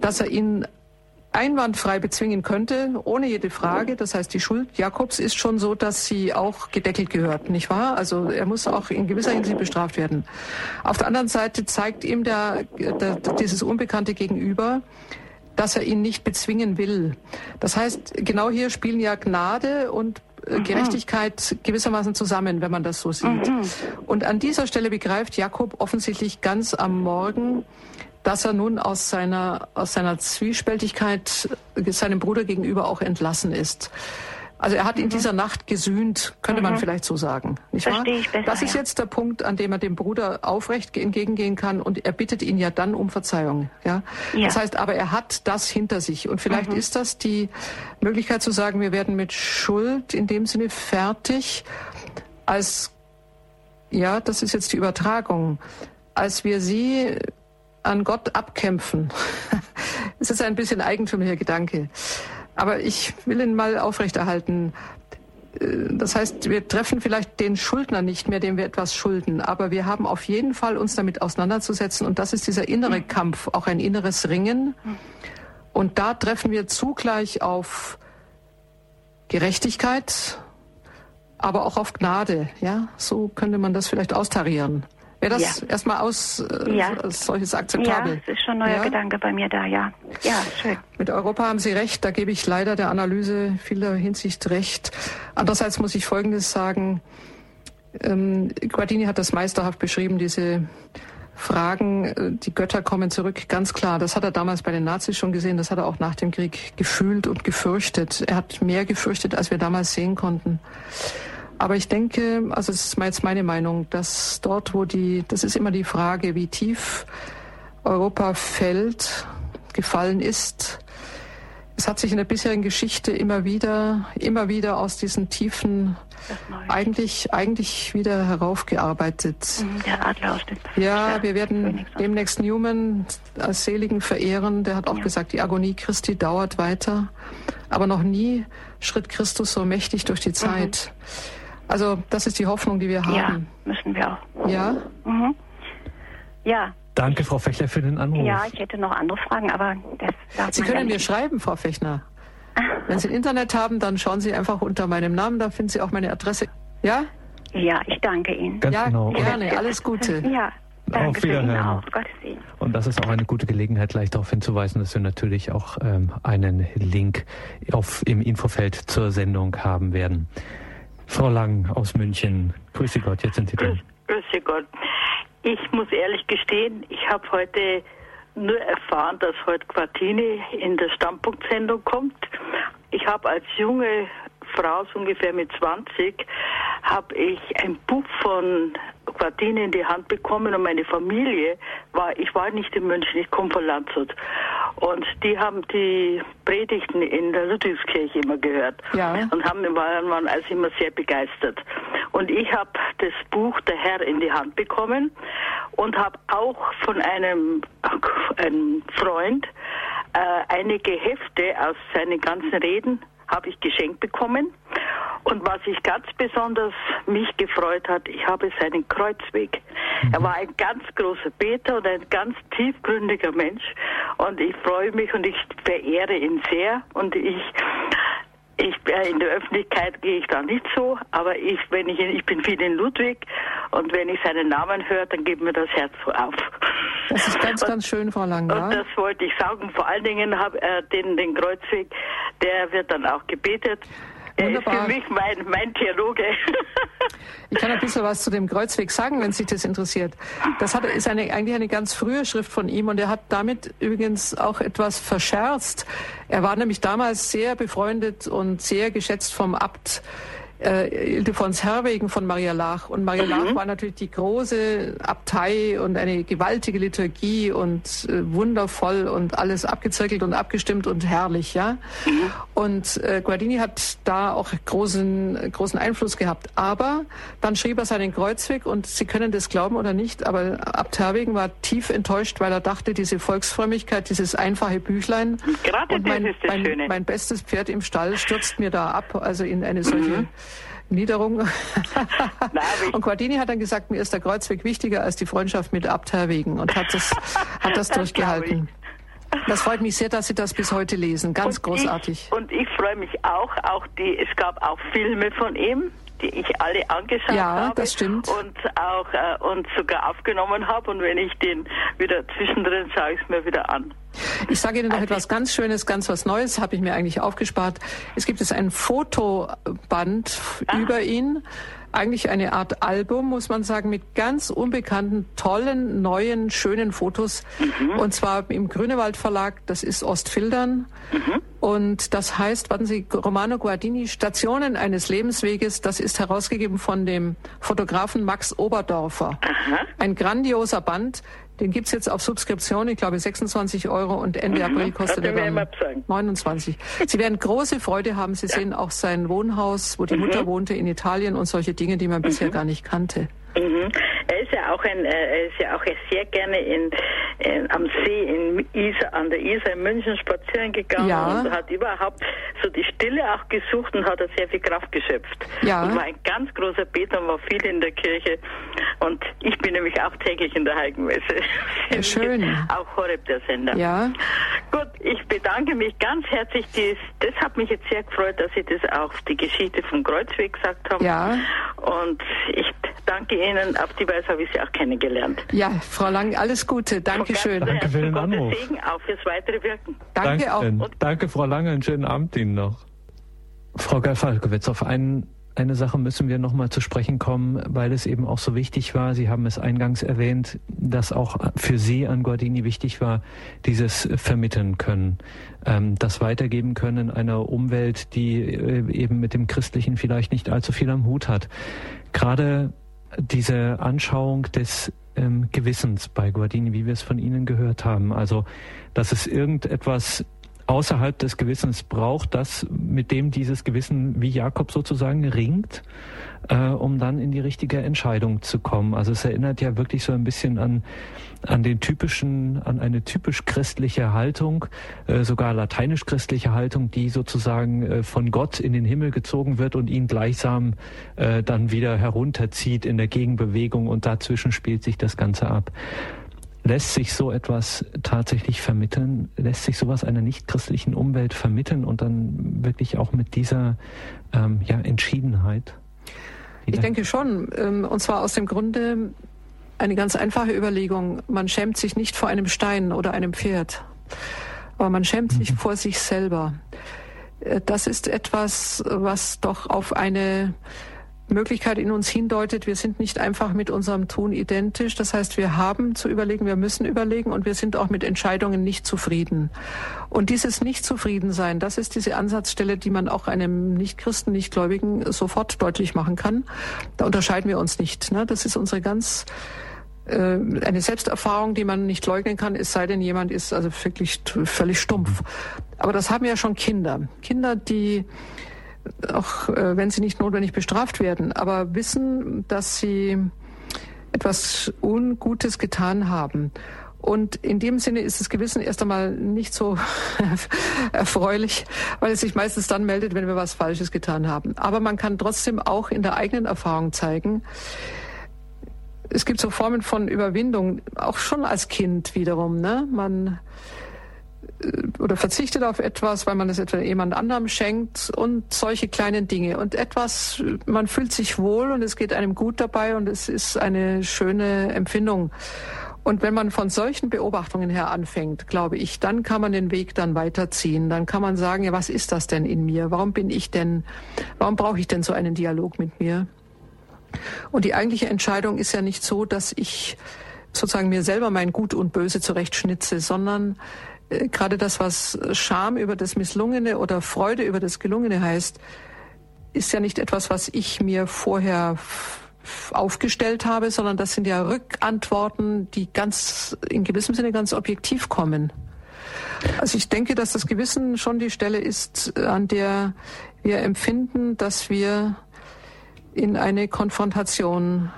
dass er ihn einwandfrei bezwingen könnte, ohne jede Frage. Das heißt, die Schuld Jakobs ist schon so, dass sie auch gedeckelt gehört, nicht wahr? Also er muss auch in gewisser Hinsicht bestraft werden. Auf der anderen Seite zeigt ihm der, der, dieses Unbekannte Gegenüber, dass er ihn nicht bezwingen will. Das heißt, genau hier spielen ja Gnade und äh, Gerechtigkeit gewissermaßen zusammen, wenn man das so sieht. Mhm. Und an dieser Stelle begreift Jakob offensichtlich ganz am Morgen, dass er nun aus seiner, aus seiner Zwiespältigkeit seinem Bruder gegenüber auch entlassen ist. Also er hat mhm. in dieser Nacht gesühnt, könnte mhm. man vielleicht so sagen. Nicht wahr? Ich besser, das ist ja. jetzt der Punkt, an dem er dem Bruder aufrecht entgegengehen kann und er bittet ihn ja dann um Verzeihung. Ja? ja. Das heißt, aber er hat das hinter sich und vielleicht mhm. ist das die Möglichkeit zu sagen, wir werden mit Schuld in dem Sinne fertig, als ja, das ist jetzt die Übertragung, als wir sie an Gott abkämpfen. Es ist ein bisschen eigentümlicher Gedanke. Aber ich will ihn mal aufrechterhalten. Äh, das heißt, wir treffen vielleicht den Schuldner nicht mehr, dem wir etwas schulden, aber wir haben auf jeden Fall uns damit auseinanderzusetzen und das ist dieser innere Kampf, auch ein inneres Ringen. Und da treffen wir zugleich auf Gerechtigkeit, aber auch auf Gnade. Ja, so könnte man das vielleicht austarieren. Wäre das ja. erstmal aus äh, ja. solches akzeptabel? Ja, das ist schon ein neuer ja? Gedanke bei mir da, ja. Ja, schön. Mit Europa haben Sie recht, da gebe ich leider der Analyse vieler Hinsicht recht. Andererseits muss ich Folgendes sagen. Ähm, Guardini hat das meisterhaft beschrieben, diese Fragen, äh, die Götter kommen zurück, ganz klar. Das hat er damals bei den Nazis schon gesehen, das hat er auch nach dem Krieg gefühlt und gefürchtet. Er hat mehr gefürchtet, als wir damals sehen konnten. Aber ich denke, also das ist jetzt meine Meinung, dass dort, wo die, das ist immer die Frage, wie tief Europa fällt, gefallen ist, es hat sich in der bisherigen Geschichte immer wieder, immer wieder aus diesen Tiefen eigentlich, eigentlich wieder heraufgearbeitet. Mhm, der Adler aus dem Ja, wir werden demnächst Newman als Seligen verehren. Der hat auch ja. gesagt, die Agonie Christi dauert weiter. Aber noch nie schritt Christus so mächtig durch die Zeit. Mhm. Also das ist die Hoffnung, die wir haben. Ja, müssen wir auch. Ja? Mhm. Ja, Danke, Frau Fechner, für den Anruf. Ja, ich hätte noch andere Fragen, aber das Sie können mir schreiben, Frau Fechner. Wenn Sie Internet haben, dann schauen Sie einfach unter meinem Namen, da finden Sie auch meine Adresse. Ja? Ja, ich danke Ihnen. Ganz ja, genau. gerne. Alles Gute. Ja. Danke Auf Wiederhören. Auch. Und das ist auch eine gute Gelegenheit, gleich darauf hinzuweisen, dass wir natürlich auch ähm, einen Link auf, im Infofeld zur Sendung haben werden. Frau Lang aus München, grüße Gott, jetzt sind Sie dran. Grüße Gott. Ich muss ehrlich gestehen, ich habe heute nur erfahren, dass heute Quartini in der Standpunktsendung kommt. Ich habe als junge Frau, so ungefähr mit 20, habe ich ein Buch von Quartini in die Hand bekommen und meine Familie war, ich war nicht in München, ich komme von Landshut. Und die haben die Predigten in der Ludwigskirche immer gehört ja. und haben, waren, waren also immer sehr begeistert. Und ich habe das Buch Der Herr in die Hand bekommen und habe auch von einem, einem Freund äh, einige Hefte aus seinen ganzen Reden habe ich geschenkt bekommen. Und was ich ganz besonders mich gefreut hat, ich habe seinen Kreuzweg. Mhm. Er war ein ganz großer Beter und ein ganz tiefgründiger Mensch. Und ich freue mich und ich verehre ihn sehr. Und ich ich äh, in der Öffentlichkeit gehe ich da nicht so, aber ich, wenn ich, ich bin viel in Ludwig und wenn ich seinen Namen höre, dann geht mir das Herz so auf. Das ist ganz, und, ganz schön, Frau Lang. Und das wollte ich sagen. Vor allen Dingen hab, äh, den, den Kreuzweg, der wird dann auch gebetet. Er ist für mich mein, mein Theologe. Ich kann ein bisschen was zu dem Kreuzweg sagen, wenn sich das interessiert. Das hat, ist eine, eigentlich eine ganz frühe Schrift von ihm und er hat damit übrigens auch etwas verscherzt. Er war nämlich damals sehr befreundet und sehr geschätzt vom Abt äh, Ildefons Herwegen von Maria Lach. Und Maria mhm. Lach war natürlich die große Abtei und eine gewaltige Liturgie und äh, wundervoll und alles abgezirkelt und abgestimmt und herrlich, ja. Mhm. Und äh, Guardini hat da auch großen, großen Einfluss gehabt. Aber dann schrieb er seinen Kreuzweg und Sie können das glauben oder nicht, aber Abt Herwegen war tief enttäuscht, weil er dachte, diese Volksfrömmigkeit, dieses einfache Büchlein Gerade und mein, das ist das mein, Schöne. mein bestes Pferd im Stall stürzt mir da ab, also in eine solche mhm. Niederung. und Guardini hat dann gesagt, mir ist der Kreuzweg wichtiger als die Freundschaft mit Abt Herwegen und hat das, hat das, das durchgehalten. Das freut mich sehr, dass Sie das bis heute lesen. Ganz und großartig. Ich, und ich freue mich auch, auch die, es gab auch Filme von ihm, die ich alle angeschaut ja, habe. Das stimmt. Und auch äh, und sogar aufgenommen habe. Und wenn ich den wieder zwischendrin schaue ich es mir wieder an. Ich sage Ihnen noch also etwas ganz Schönes, ganz was Neues, habe ich mir eigentlich aufgespart. Es gibt jetzt ein Fotoband ah. über ihn eigentlich eine Art Album, muss man sagen, mit ganz unbekannten, tollen, neuen, schönen Fotos. Mhm. Und zwar im Grünewald Verlag, das ist Ostfildern. Mhm. Und das heißt, warten Sie, Romano Guardini, Stationen eines Lebensweges, das ist herausgegeben von dem Fotografen Max Oberdorfer. Aha. Ein grandioser Band, den gibt's jetzt auf Subskription, ich glaube 26 Euro und Ende mhm. April kostet er dann 29. Sie werden große Freude haben. Sie ja. sehen auch sein Wohnhaus, wo die mhm. Mutter wohnte in Italien und solche Dinge, die man bisher mhm. gar nicht kannte. Mhm. Er ist ja auch ein, äh, er ist ja auch sehr gerne in, in am See in Isar, an der Isar in München spazieren gegangen ja. und hat überhaupt so die Stille auch gesucht und hat da sehr viel Kraft geschöpft. Ja. Und war ein ganz großer Beter und war viel in der Kirche. Und ich bin nämlich auch täglich in der Heiligenmesse. Ja, schön. auch Horeb der Sender. Ja. Gut, ich bedanke mich ganz herzlich. Dies, das hat mich jetzt sehr gefreut, dass Sie das auch die Geschichte vom Kreuzweg gesagt haben. Ja. Und ich danke Ihnen. Auf die Weise habe ich Sie auch kennengelernt. Ja, Frau Lang, alles Gute. Dankeschön. Danke für den Anruf. Segen auch fürs weitere Wirken. Danke, Danke auch. Und danke, Frau Lange. Einen schönen Abend Ihnen noch. Frau Geifalkowitz, auf einen eine Sache müssen wir noch mal zu sprechen kommen, weil es eben auch so wichtig war. Sie haben es eingangs erwähnt, dass auch für Sie an Guardini wichtig war, dieses vermitteln können, ähm, das weitergeben können einer Umwelt, die äh, eben mit dem Christlichen vielleicht nicht allzu viel am Hut hat. Gerade diese Anschauung des ähm, Gewissens bei Guardini, wie wir es von Ihnen gehört haben. Also, dass es irgendetwas außerhalb des Gewissens braucht, das, mit dem dieses Gewissen wie Jakob sozusagen ringt, äh, um dann in die richtige Entscheidung zu kommen. Also es erinnert ja wirklich so ein bisschen an, an den typischen, an eine typisch christliche Haltung, äh, sogar lateinisch-christliche Haltung, die sozusagen äh, von Gott in den Himmel gezogen wird und ihn gleichsam äh, dann wieder herunterzieht in der Gegenbewegung und dazwischen spielt sich das Ganze ab. Lässt sich so etwas tatsächlich vermitteln? Lässt sich sowas einer nichtchristlichen Umwelt vermitteln und dann wirklich auch mit dieser ähm, ja, Entschiedenheit? Ich denke schon. Ähm, und zwar aus dem Grunde eine ganz einfache Überlegung. Man schämt sich nicht vor einem Stein oder einem Pferd, aber man schämt sich mhm. vor sich selber. Äh, das ist etwas, was doch auf eine Möglichkeit in uns hindeutet, wir sind nicht einfach mit unserem Tun identisch. Das heißt, wir haben zu überlegen, wir müssen überlegen und wir sind auch mit Entscheidungen nicht zufrieden. Und dieses Nicht-Zufriedensein, das ist diese Ansatzstelle, die man auch einem Nichtchristen, Nichtgläubigen sofort deutlich machen kann. Da unterscheiden wir uns nicht. Ne? Das ist unsere ganz eine Selbsterfahrung, die man nicht leugnen kann, es sei denn, jemand ist also wirklich völlig stumpf. Aber das haben ja schon Kinder. Kinder, die auch äh, wenn sie nicht notwendig bestraft werden, aber wissen, dass sie etwas Ungutes getan haben. Und in dem Sinne ist das Gewissen erst einmal nicht so erfreulich, weil es sich meistens dann meldet, wenn wir was Falsches getan haben. Aber man kann trotzdem auch in der eigenen Erfahrung zeigen, es gibt so Formen von Überwindung, auch schon als Kind wiederum. Ne? Man äh, oder verzichtet auf etwas, weil man es etwa jemand anderem schenkt und solche kleinen Dinge. Und etwas, man fühlt sich wohl und es geht einem gut dabei und es ist eine schöne Empfindung. Und wenn man von solchen Beobachtungen her anfängt, glaube ich, dann kann man den Weg dann weiterziehen. Dann kann man sagen, ja, was ist das denn in mir? Warum bin ich denn, warum brauche ich denn so einen Dialog mit mir? Und die eigentliche Entscheidung ist ja nicht so, dass ich sozusagen mir selber mein Gut und Böse zurechtschnitze, sondern äh, gerade das, was Scham über das Misslungene oder Freude über das Gelungene heißt, ist ja nicht etwas, was ich mir vorher aufgestellt habe, sondern das sind ja Rückantworten, die ganz in gewissem Sinne ganz objektiv kommen. Also ich denke, dass das Gewissen schon die Stelle ist, an der wir empfinden, dass wir in eine Konfrontation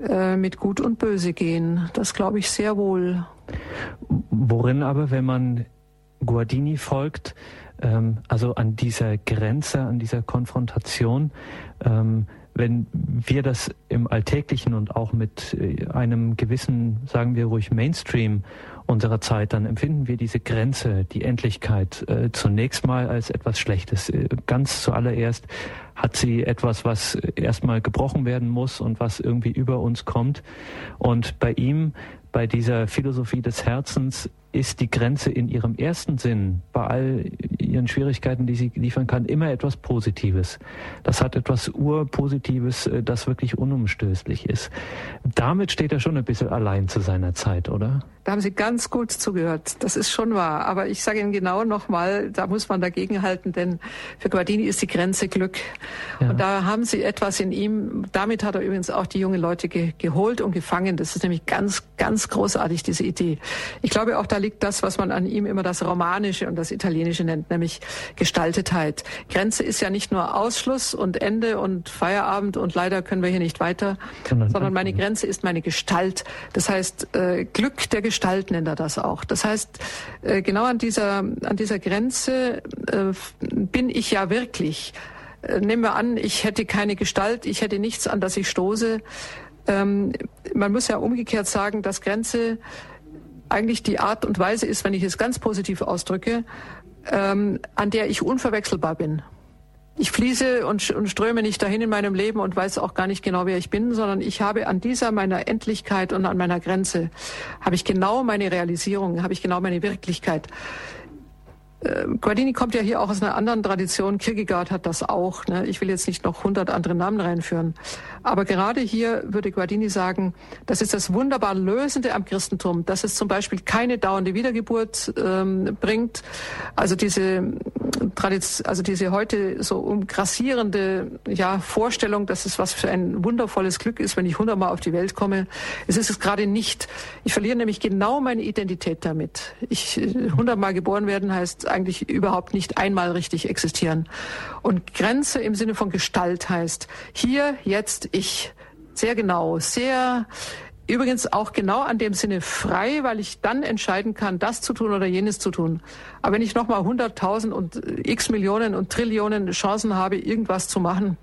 äh, mit Gut und Böse gehen. Das glaube ich sehr wohl. Worin aber, wenn man Guardini folgt, ähm, also an dieser Grenze, an dieser Konfrontation, ähm, wenn wir das im Alltäglichen und auch mit äh, einem gewissen, sagen wir ruhig, Mainstream unserer Zeit, dann empfinden wir diese Grenze, die Endlichkeit äh, zunächst mal als etwas Schlechtes. Äh, ganz zuallererst hat sie etwas, was erstmal gebrochen werden muss und was irgendwie über uns kommt. Und bei ihm, bei dieser Philosophie des Herzens, ist die Grenze in ihrem ersten Sinn, bei all ihren Schwierigkeiten, die sie liefern kann, immer etwas Positives. Das hat etwas Urpositives, äh, das wirklich unumstößlich ist. Damit steht er schon ein bisschen allein zu seiner Zeit, oder? Da haben Sie ganz gut zugehört. Das ist schon wahr. Aber ich sage Ihnen genau nochmal, da muss man dagegenhalten, denn für Guardini ist die Grenze Glück. Ja. Und da haben Sie etwas in ihm. Damit hat er übrigens auch die jungen Leute ge geholt und gefangen. Das ist nämlich ganz, ganz großartig, diese Idee. Ich glaube, auch da liegt das, was man an ihm immer das Romanische und das Italienische nennt, nämlich Gestaltetheit. Grenze ist ja nicht nur Ausschluss und Ende und Feierabend und leider können wir hier nicht weiter, sondern meine Grenze ist meine Gestalt. Das heißt, äh, Glück der Gestalt nennt er das auch. Das heißt, äh, genau an dieser, an dieser Grenze äh, bin ich ja wirklich. Äh, nehmen wir an, ich hätte keine Gestalt, ich hätte nichts, an das ich stoße. Ähm, man muss ja umgekehrt sagen, dass Grenze eigentlich die Art und Weise ist, wenn ich es ganz positiv ausdrücke, ähm, an der ich unverwechselbar bin ich fließe und, und, ströme nicht dahin in meinem Leben und weiß auch gar nicht genau, wer ich bin, sondern ich habe an dieser meiner Endlichkeit und an meiner Grenze, habe ich genau meine Realisierung, habe ich genau meine Wirklichkeit. Äh, Guardini kommt ja hier auch aus einer anderen Tradition. Kierkegaard hat das auch. Ne? Ich will jetzt nicht noch hundert andere Namen reinführen. Aber gerade hier würde Guardini sagen, das ist das wunderbar Lösende am Christentum, dass es zum Beispiel keine dauernde Wiedergeburt ähm, bringt. Also diese also diese heute so umgrassierende ja, Vorstellung, dass es was für ein wundervolles Glück ist, wenn ich hundertmal auf die Welt komme. Es ist es gerade nicht. Ich verliere nämlich genau meine Identität damit. Ich äh, hundertmal geboren werden heißt eigentlich überhaupt nicht einmal richtig existieren. Und Grenze im Sinne von Gestalt heißt hier, jetzt, ich. Sehr genau, sehr Übrigens auch genau an dem Sinne frei, weil ich dann entscheiden kann, das zu tun oder jenes zu tun. Aber wenn ich nochmal 100.000 und x Millionen und Trillionen Chancen habe, irgendwas zu machen,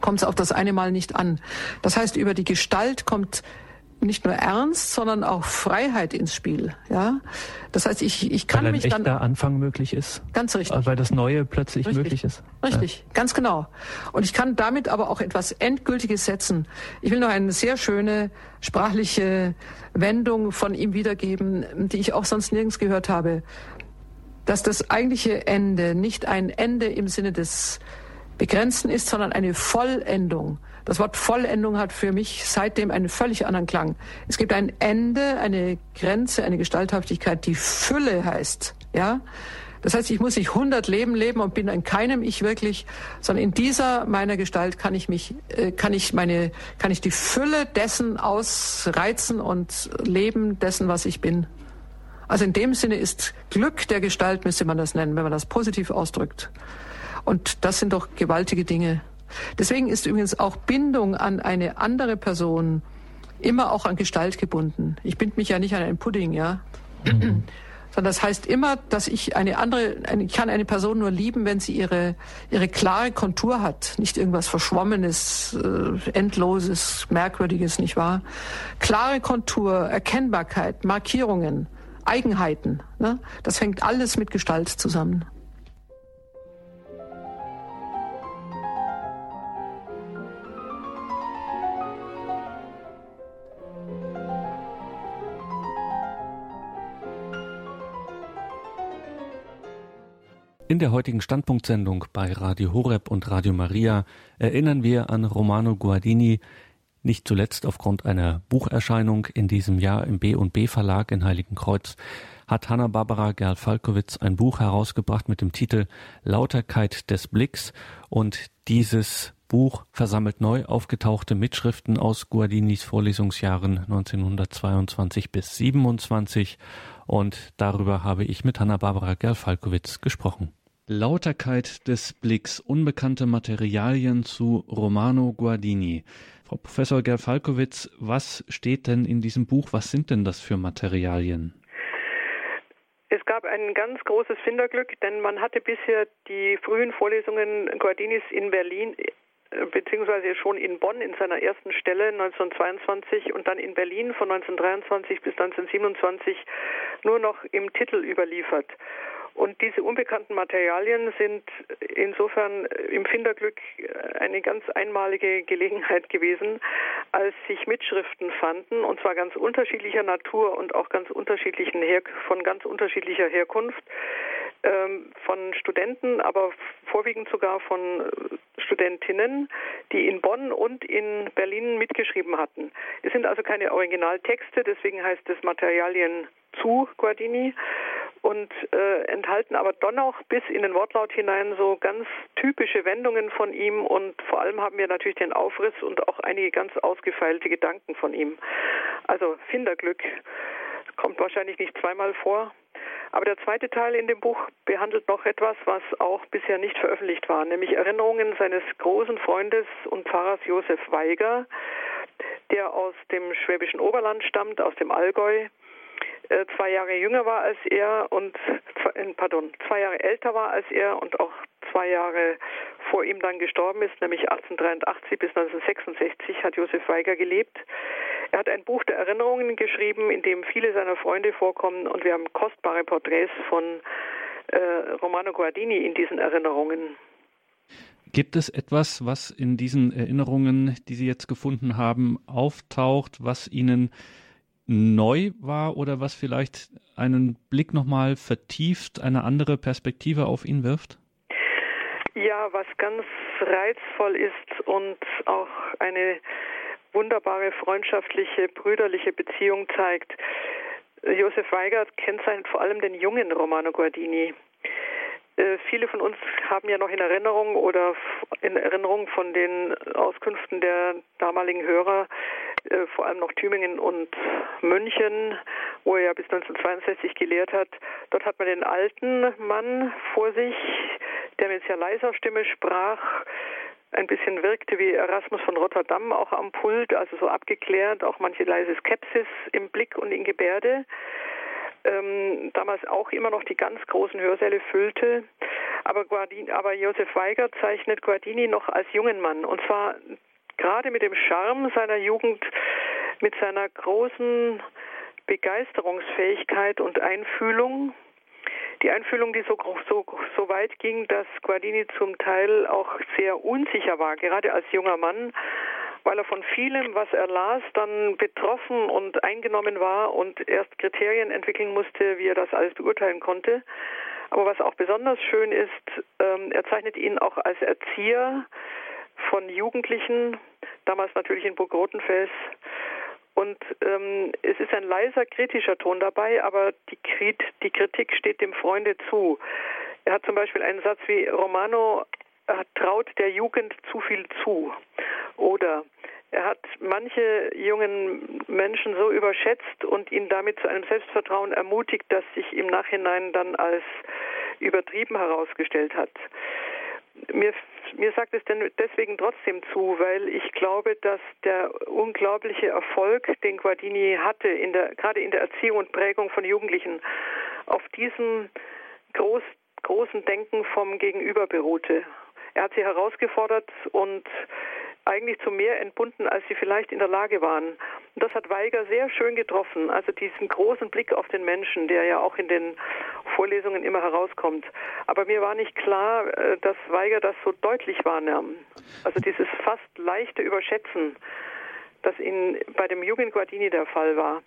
kommt es auf das eine Mal nicht an. Das heißt, über die Gestalt kommt nicht nur Ernst, sondern auch Freiheit ins Spiel. Ja, das heißt, ich, ich kann weil ein mich echter dann Anfang möglich ist. Ganz richtig. Weil das Neue plötzlich richtig. möglich ist. Richtig, ja. ganz genau. Und ich kann damit aber auch etwas Endgültiges setzen. Ich will noch eine sehr schöne sprachliche Wendung von ihm wiedergeben, die ich auch sonst nirgends gehört habe, dass das eigentliche Ende nicht ein Ende im Sinne des Begrenzten ist, sondern eine Vollendung. Das Wort Vollendung hat für mich seitdem einen völlig anderen Klang. Es gibt ein Ende, eine Grenze, eine Gestalthaftigkeit, die Fülle heißt. Ja, das heißt, ich muss nicht 100 Leben leben und bin in keinem ich wirklich, sondern in dieser meiner Gestalt kann ich mich, äh, kann ich meine, kann ich die Fülle dessen ausreizen und leben dessen, was ich bin. Also in dem Sinne ist Glück der Gestalt, müsste man das nennen, wenn man das positiv ausdrückt. Und das sind doch gewaltige Dinge. Deswegen ist übrigens auch Bindung an eine andere Person immer auch an Gestalt gebunden. Ich binde mich ja nicht an einen Pudding, ja. Mhm. Sondern das heißt immer, dass ich eine andere, ich kann eine Person nur lieben, wenn sie ihre, ihre klare Kontur hat. Nicht irgendwas Verschwommenes, äh, Endloses, Merkwürdiges, nicht wahr? Klare Kontur, Erkennbarkeit, Markierungen, Eigenheiten. Ne? Das hängt alles mit Gestalt zusammen. In der heutigen Standpunktsendung bei Radio Horeb und Radio Maria erinnern wir an Romano Guardini, nicht zuletzt aufgrund einer Bucherscheinung in diesem Jahr im B&B Verlag in Heiligenkreuz hat Hanna-Barbara Gerl-Falkowitz ein Buch herausgebracht mit dem Titel Lauterkeit des Blicks. Und dieses Buch versammelt neu aufgetauchte Mitschriften aus Guardinis Vorlesungsjahren 1922 bis 27 und darüber habe ich mit Hanna-Barbara Gerl-Falkowitz gesprochen. Lauterkeit des Blicks, unbekannte Materialien zu Romano Guardini. Frau Professor Gerl-Falkowitz, was steht denn in diesem Buch? Was sind denn das für Materialien? Es gab ein ganz großes Finderglück, denn man hatte bisher die frühen Vorlesungen Guardinis in Berlin beziehungsweise schon in Bonn in seiner ersten Stelle 1922 und dann in Berlin von 1923 bis 1927 nur noch im Titel überliefert. Und diese unbekannten Materialien sind insofern im Finderglück eine ganz einmalige Gelegenheit gewesen, als sich Mitschriften fanden, und zwar ganz unterschiedlicher Natur und auch ganz unterschiedlichen Her von ganz unterschiedlicher Herkunft, von Studenten, aber vorwiegend sogar von Studentinnen, die in Bonn und in Berlin mitgeschrieben hatten. Es sind also keine Originaltexte, deswegen heißt es Materialien zu Guardini und äh, enthalten aber dennoch bis in den Wortlaut hinein so ganz typische Wendungen von ihm und vor allem haben wir natürlich den Aufriss und auch einige ganz ausgefeilte Gedanken von ihm. Also Finderglück kommt wahrscheinlich nicht zweimal vor. Aber der zweite Teil in dem Buch behandelt noch etwas, was auch bisher nicht veröffentlicht war, nämlich Erinnerungen seines großen Freundes und Pfarrers Josef Weiger, der aus dem schwäbischen Oberland stammt, aus dem Allgäu äh, zwei Jahre jünger war als er und äh, pardon, zwei Jahre älter war als er und auch zwei Jahre vor ihm dann gestorben ist, nämlich 1883 bis 1966 hat Josef Weiger gelebt. Er hat ein Buch der Erinnerungen geschrieben, in dem viele seiner Freunde vorkommen und wir haben kostbare Porträts von äh, Romano Guardini in diesen Erinnerungen. Gibt es etwas, was in diesen Erinnerungen, die Sie jetzt gefunden haben, auftaucht, was Ihnen neu war oder was vielleicht einen Blick nochmal vertieft, eine andere Perspektive auf ihn wirft? Ja, was ganz reizvoll ist und auch eine wunderbare freundschaftliche, brüderliche Beziehung zeigt. Josef Weigert kennzeichnet vor allem den jungen Romano Guardini. Äh, viele von uns haben ja noch in Erinnerung oder in Erinnerung von den Auskünften der damaligen Hörer, äh, vor allem noch Tübingen und München, wo er ja bis 1962 gelehrt hat. Dort hat man den alten Mann vor sich, der mit sehr leiser Stimme sprach, ein bisschen wirkte wie Erasmus von Rotterdam auch am Pult, also so abgeklärt, auch manche leise Skepsis im Blick und in Gebärde. Ähm, damals auch immer noch die ganz großen Hörsäle füllte. Aber, Guardini, aber Josef Weiger zeichnet Guardini noch als jungen Mann. Und zwar gerade mit dem Charme seiner Jugend, mit seiner großen Begeisterungsfähigkeit und Einfühlung, die Einfühlung, die so, so, so weit ging, dass Guardini zum Teil auch sehr unsicher war, gerade als junger Mann, weil er von vielem, was er las, dann betroffen und eingenommen war und erst Kriterien entwickeln musste, wie er das alles beurteilen konnte. Aber was auch besonders schön ist, ähm, er zeichnet ihn auch als Erzieher von Jugendlichen, damals natürlich in Burg Rotenfels, und ähm, es ist ein leiser kritischer Ton dabei, aber die, Krit die Kritik steht dem Freunde zu. Er hat zum Beispiel einen Satz wie Romano traut der Jugend zu viel zu. Oder er hat manche jungen Menschen so überschätzt und ihn damit zu einem Selbstvertrauen ermutigt, das sich im Nachhinein dann als übertrieben herausgestellt hat. Mir mir sagt es denn deswegen trotzdem zu, weil ich glaube, dass der unglaubliche Erfolg, den Guardini hatte, in der, gerade in der Erziehung und Prägung von Jugendlichen, auf diesem groß, großen Denken vom Gegenüber beruhte. Er hat sie herausgefordert und eigentlich zu mehr entbunden, als sie vielleicht in der Lage waren. Und das hat Weiger sehr schön getroffen. Also diesen großen Blick auf den Menschen, der ja auch in den Vorlesungen immer herauskommt. Aber mir war nicht klar, äh, dass Weiger das so deutlich wahrnahm. Also dieses fast leichte Überschätzen, das in, bei dem jungen Guardini der Fall war.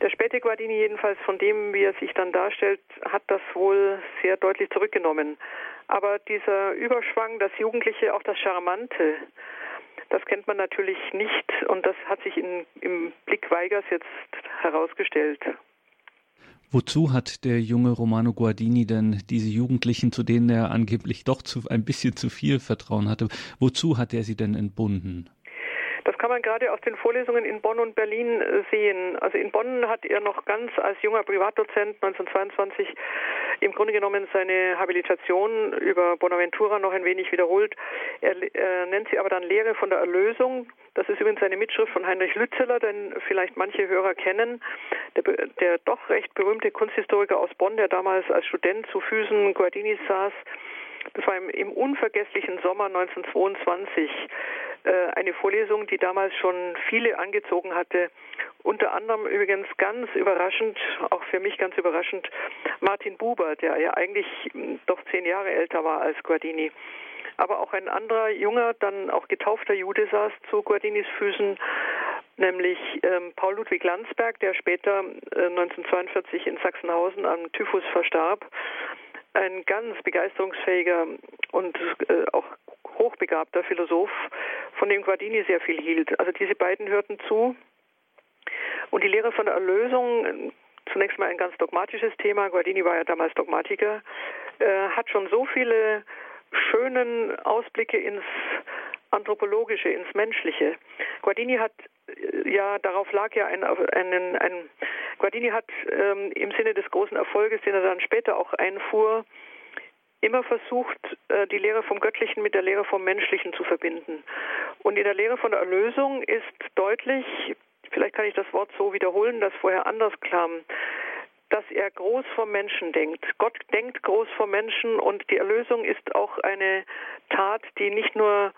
Der späte Guardini jedenfalls, von dem, wie er sich dann darstellt, hat das wohl sehr deutlich zurückgenommen. Aber dieser Überschwang, das Jugendliche, auch das Charmante, das kennt man natürlich nicht und das hat sich in, im Blick Weigers jetzt herausgestellt. Wozu hat der junge Romano Guardini denn diese Jugendlichen, zu denen er angeblich doch zu, ein bisschen zu viel Vertrauen hatte, wozu hat er sie denn entbunden? Das kann man gerade aus den Vorlesungen in Bonn und Berlin äh, sehen. Also in Bonn hat er noch ganz als junger Privatdozent 1922 im Grunde genommen seine Habilitation über Bonaventura noch ein wenig wiederholt. Er, er nennt sie aber dann Lehre von der Erlösung. Das ist übrigens eine Mitschrift von Heinrich Lützeler, den vielleicht manche Hörer kennen. Der, der doch recht berühmte Kunsthistoriker aus Bonn, der damals als Student zu Füßen Guardinis saß. Das war im, im unvergesslichen Sommer 1922 äh, eine Vorlesung, die damals schon viele angezogen hatte. Unter anderem übrigens ganz überraschend, auch für mich ganz überraschend, Martin Buber, der ja eigentlich hm, doch zehn Jahre älter war als Guardini. Aber auch ein anderer junger, dann auch getaufter Jude saß zu Guardinis Füßen, nämlich ähm, Paul Ludwig Landsberg, der später äh, 1942 in Sachsenhausen am Typhus verstarb. Ein ganz begeisterungsfähiger und äh, auch hochbegabter Philosoph, von dem Guardini sehr viel hielt. Also diese beiden hörten zu. Und die Lehre von der Erlösung, zunächst mal ein ganz dogmatisches Thema, Guardini war ja damals Dogmatiker, äh, hat schon so viele schönen Ausblicke ins Anthropologische, ins Menschliche. Guardini hat äh, ja, darauf lag ja ein, ein, ein Guardini hat ähm, im Sinne des großen Erfolges, den er dann später auch einfuhr, immer versucht, äh, die Lehre vom Göttlichen mit der Lehre vom Menschlichen zu verbinden. Und in der Lehre von der Erlösung ist deutlich, vielleicht kann ich das Wort so wiederholen, das vorher anders klang, dass er groß vom Menschen denkt. Gott denkt groß vom Menschen und die Erlösung ist auch eine Tat, die nicht nur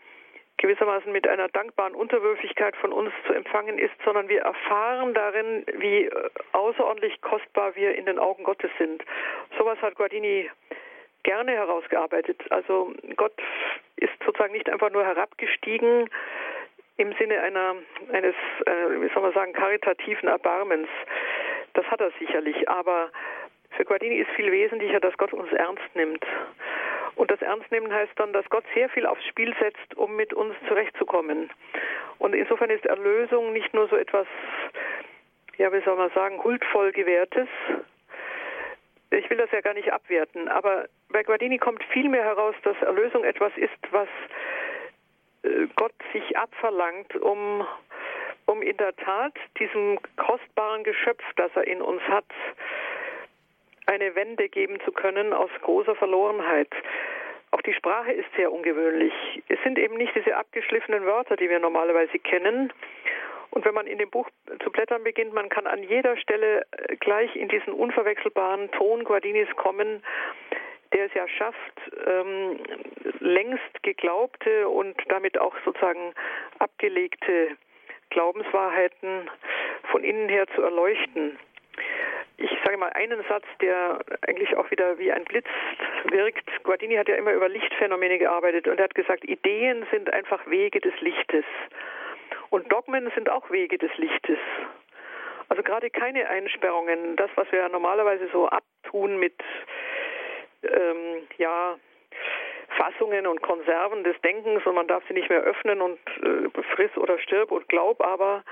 gewissermaßen mit einer dankbaren Unterwürfigkeit von uns zu empfangen ist, sondern wir erfahren darin, wie außerordentlich kostbar wir in den Augen Gottes sind. Sowas hat Guardini gerne herausgearbeitet. Also Gott ist sozusagen nicht einfach nur herabgestiegen im Sinne einer, eines, äh, wie soll man sagen, karitativen Erbarmens. Das hat er sicherlich, aber für Guardini ist viel wesentlicher, dass Gott uns ernst nimmt. Und das Ernstnehmen heißt dann, dass Gott sehr viel aufs Spiel setzt, um mit uns zurechtzukommen. Und insofern ist Erlösung nicht nur so etwas, ja, wie soll man sagen, huldvoll gewährtes, ich will das ja gar nicht abwerten, aber bei Guardini kommt vielmehr heraus, dass Erlösung etwas ist, was äh, Gott sich abverlangt, um, um in der Tat diesem kostbaren Geschöpf, das er in uns hat, eine Wende geben zu können aus großer Verlorenheit. Auch die Sprache ist sehr ungewöhnlich. Es sind eben nicht diese abgeschliffenen Wörter, die wir normalerweise kennen. Und wenn man in dem Buch zu blättern beginnt, man kann an jeder Stelle äh, gleich in diesen unverwechselbaren Ton Guardinis kommen, der es ja schafft, ähm, längst geglaubte und damit auch sozusagen abgelegte Glaubenswahrheiten von innen her zu erleuchten ich sage mal einen Satz, der eigentlich auch wieder wie ein Blitz wirkt. Guardini hat ja immer über Lichtphänomene gearbeitet und er hat gesagt, Ideen sind einfach Wege des Lichtes. Und Dogmen sind auch Wege des Lichtes. Also gerade keine Einsperrungen, das, was wir ja normalerweise so abtun mit ähm, ja, Fassungen und Konserven des Denkens und man darf sie nicht mehr öffnen und äh, friss oder stirb und glaub aber,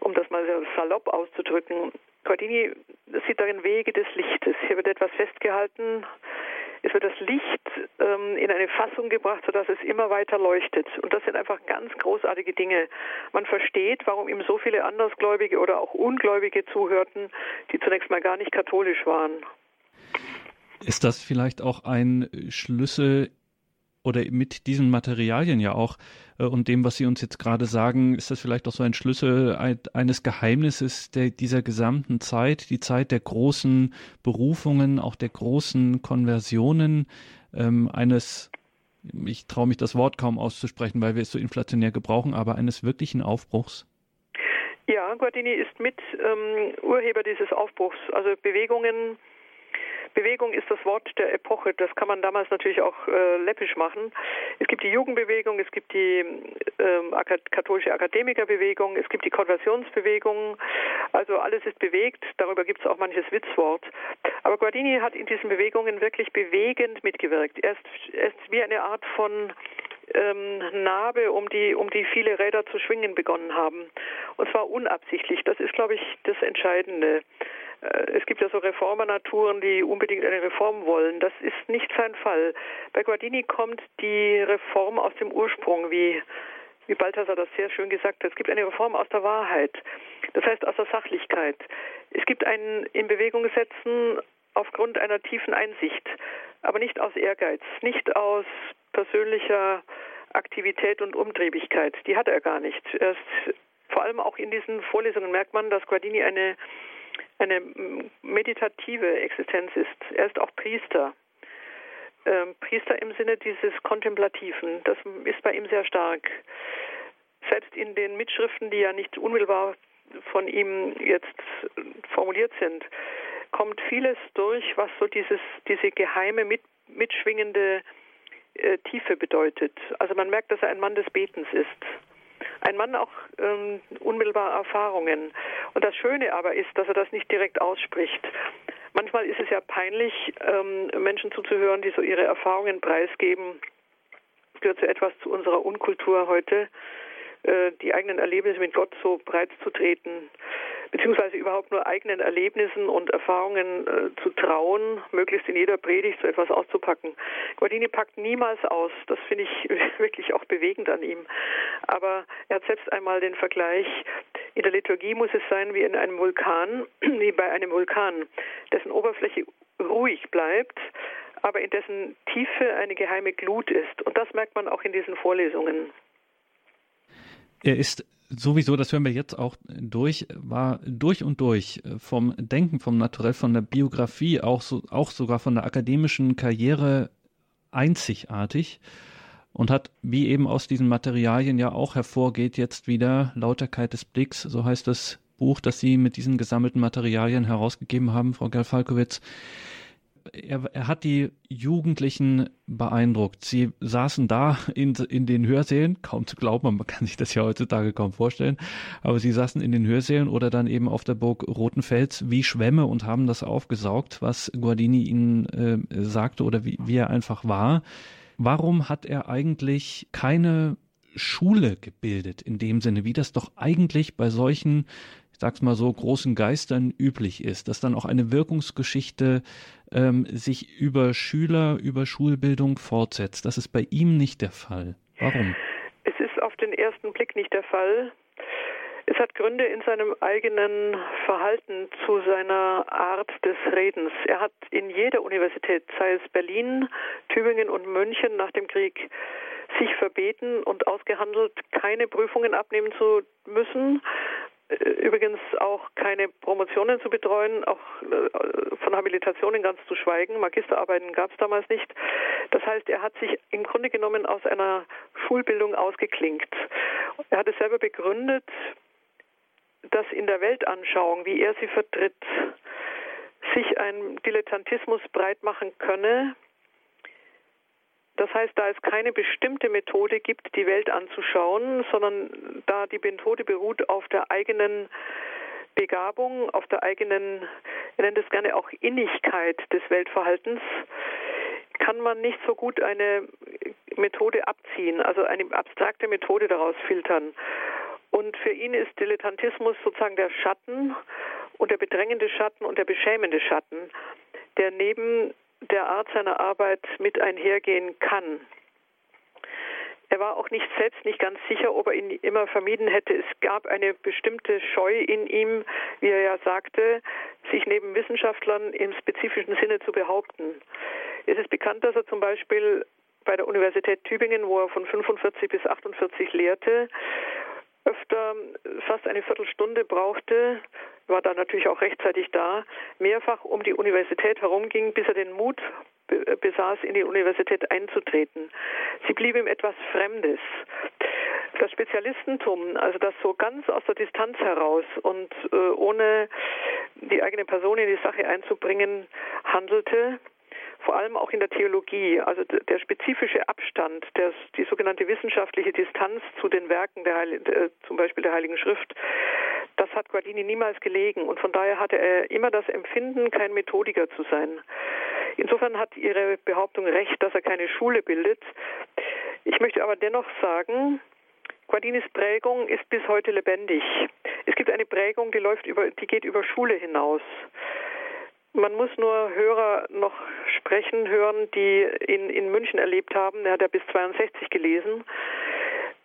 um das mal salopp auszudrücken, Guardini sieht darin Wege des Lichtes. Hier wird etwas festgehalten. Es wird das Licht ähm, in eine Fassung gebracht, sodass es immer weiter leuchtet. Und das sind einfach ganz großartige Dinge. Man versteht, warum ihm so viele Andersgläubige oder auch Ungläubige zuhörten, die zunächst mal gar nicht katholisch waren. Ist das vielleicht auch ein Schlüssel oder mit diesen Materialien ja auch äh, und dem, was Sie uns jetzt gerade sagen, ist das vielleicht auch so ein Schlüssel eines Geheimnisses der, dieser gesamten Zeit, die Zeit der großen Berufungen, auch der großen Konversionen, ähm, eines, ich traue mich das Wort kaum auszusprechen, weil wir es so inflationär gebrauchen, aber eines wirklichen Aufbruchs? Ja, Guardini ist mit ähm, Urheber dieses Aufbruchs. Also Bewegungen, Bewegung ist das Wort der Epoche. Das kann man damals natürlich auch äh, läppisch machen. Es gibt die Jugendbewegung, es gibt die ähm, katholische Akademikerbewegung, es gibt die Konversionsbewegung. Also alles ist bewegt. Darüber gibt es auch manches Witzwort. Aber Guardini hat in diesen Bewegungen wirklich bewegend mitgewirkt. Er ist, er ist wie eine Art von ähm, Narbe, um die, um die viele Räder zu schwingen begonnen haben. Und zwar unabsichtlich. Das ist, glaube ich, das Entscheidende. Äh, es gibt ja so Reformernaturen, die unbedingt eine Reform wollen. Das ist nicht sein Fall. Bei Guardini kommt die Reform aus dem Ursprung, wie, wie Balthasar das sehr schön gesagt hat. Es gibt eine Reform aus der Wahrheit. Das heißt aus der Sachlichkeit. Es gibt ein in Bewegung setzen aufgrund einer tiefen Einsicht, aber nicht aus Ehrgeiz, nicht aus persönlicher Aktivität und Umtriebigkeit. Die hat er gar nicht. Erst vor allem auch in diesen Vorlesungen merkt man, dass Guardini eine eine meditative Existenz ist. Er ist auch Priester. Ähm, Priester im Sinne dieses Kontemplativen. Das ist bei ihm sehr stark. Selbst in den Mitschriften, die ja nicht unmittelbar von ihm jetzt formuliert sind, kommt vieles durch, was so dieses, diese geheime, mit, mitschwingende äh, Tiefe bedeutet. Also man merkt, dass er ein Mann des Betens ist ein Mann auch ähm, unmittelbar Erfahrungen. Und das Schöne aber ist, dass er das nicht direkt ausspricht. Manchmal ist es ja peinlich, ähm, Menschen zuzuhören, die so ihre Erfahrungen preisgeben. Es gehört zu etwas zu unserer Unkultur heute, äh, die eigenen Erlebnisse mit Gott so breit zu treten beziehungsweise überhaupt nur eigenen Erlebnissen und Erfahrungen äh, zu trauen, möglichst in jeder Predigt so etwas auszupacken. Guardini packt niemals aus. Das finde ich wirklich auch bewegend an ihm. Aber er hat selbst einmal den Vergleich, in der Liturgie muss es sein wie in einem Vulkan, wie bei einem Vulkan, dessen Oberfläche ruhig bleibt, aber in dessen Tiefe eine geheime Glut ist. Und das merkt man auch in diesen Vorlesungen. Er ist sowieso, das hören wir jetzt auch durch, war durch und durch äh, vom Denken, vom Naturell, von der Biografie, auch, so, auch sogar von der akademischen Karriere einzigartig und hat, wie eben aus diesen Materialien ja auch hervorgeht, jetzt wieder Lauterkeit des Blicks, so heißt das Buch, das Sie mit diesen gesammelten Materialien herausgegeben haben, Frau Gerl-Falkowitz er, er hat die Jugendlichen beeindruckt. Sie saßen da in, in den Hörsälen, kaum zu glauben, man kann sich das ja heutzutage kaum vorstellen, aber sie saßen in den Hörsälen oder dann eben auf der Burg Rotenfels wie Schwämme und haben das aufgesaugt, was Guardini ihnen äh, sagte oder wie, wie er einfach war. Warum hat er eigentlich keine Schule gebildet in dem Sinne, wie das doch eigentlich bei solchen ich sag's mal so, großen Geistern üblich ist, dass dann auch eine Wirkungsgeschichte ähm, sich über Schüler, über Schulbildung fortsetzt. Das ist bei ihm nicht der Fall. Warum? Es ist auf den ersten Blick nicht der Fall. Es hat Gründe in seinem eigenen Verhalten zu seiner Art des Redens. Er hat in jeder Universität, sei es Berlin, Tübingen und München nach dem Krieg, sich verbeten und ausgehandelt, keine Prüfungen abnehmen zu müssen, übrigens auch keine Promotionen zu betreuen, auch äh, von Habilitationen ganz zu schweigen. Magisterarbeiten gab es damals nicht. Das heißt, er hat sich im Grunde genommen aus einer Schulbildung ausgeklinkt. Er hat es selber begründet, dass in der Weltanschauung, wie er sie vertritt, sich ein Dilettantismus breit machen könne, das heißt, da es keine bestimmte Methode gibt, die Welt anzuschauen, sondern da die Methode beruht auf der eigenen Begabung, auf der eigenen, er nennt es gerne auch Innigkeit des Weltverhaltens, kann man nicht so gut eine Methode abziehen, also eine abstrakte Methode daraus filtern. Und für ihn ist Dilettantismus sozusagen der Schatten und der bedrängende Schatten und der beschämende Schatten, der neben der Art seiner Arbeit mit einhergehen kann. Er war auch nicht selbst nicht ganz sicher, ob er ihn immer vermieden hätte. Es gab eine bestimmte Scheu in ihm, wie er ja sagte, sich neben Wissenschaftlern im spezifischen Sinne zu behaupten. Es ist bekannt, dass er zum Beispiel bei der Universität Tübingen, wo er von 45 bis 48 lehrte, öfter fast eine Viertelstunde brauchte, war da natürlich auch rechtzeitig da, mehrfach um die Universität herumging, bis er den Mut besaß, in die Universität einzutreten. Sie blieb ihm etwas Fremdes. Das Spezialistentum, also das so ganz aus der Distanz heraus und äh, ohne die eigene Person in die Sache einzubringen, handelte, vor allem auch in der Theologie, also der spezifische Abstand, der, die sogenannte wissenschaftliche Distanz zu den Werken der, der, zum Beispiel der Heiligen Schrift, das hat Guardini niemals gelegen und von daher hatte er immer das Empfinden, kein Methodiker zu sein. Insofern hat Ihre Behauptung recht, dass er keine Schule bildet. Ich möchte aber dennoch sagen, Guardinis Prägung ist bis heute lebendig. Es gibt eine Prägung, die läuft über, die geht über Schule hinaus. Man muss nur Hörer noch sprechen hören, die ihn in München erlebt haben. Er hat ja bis 62 gelesen.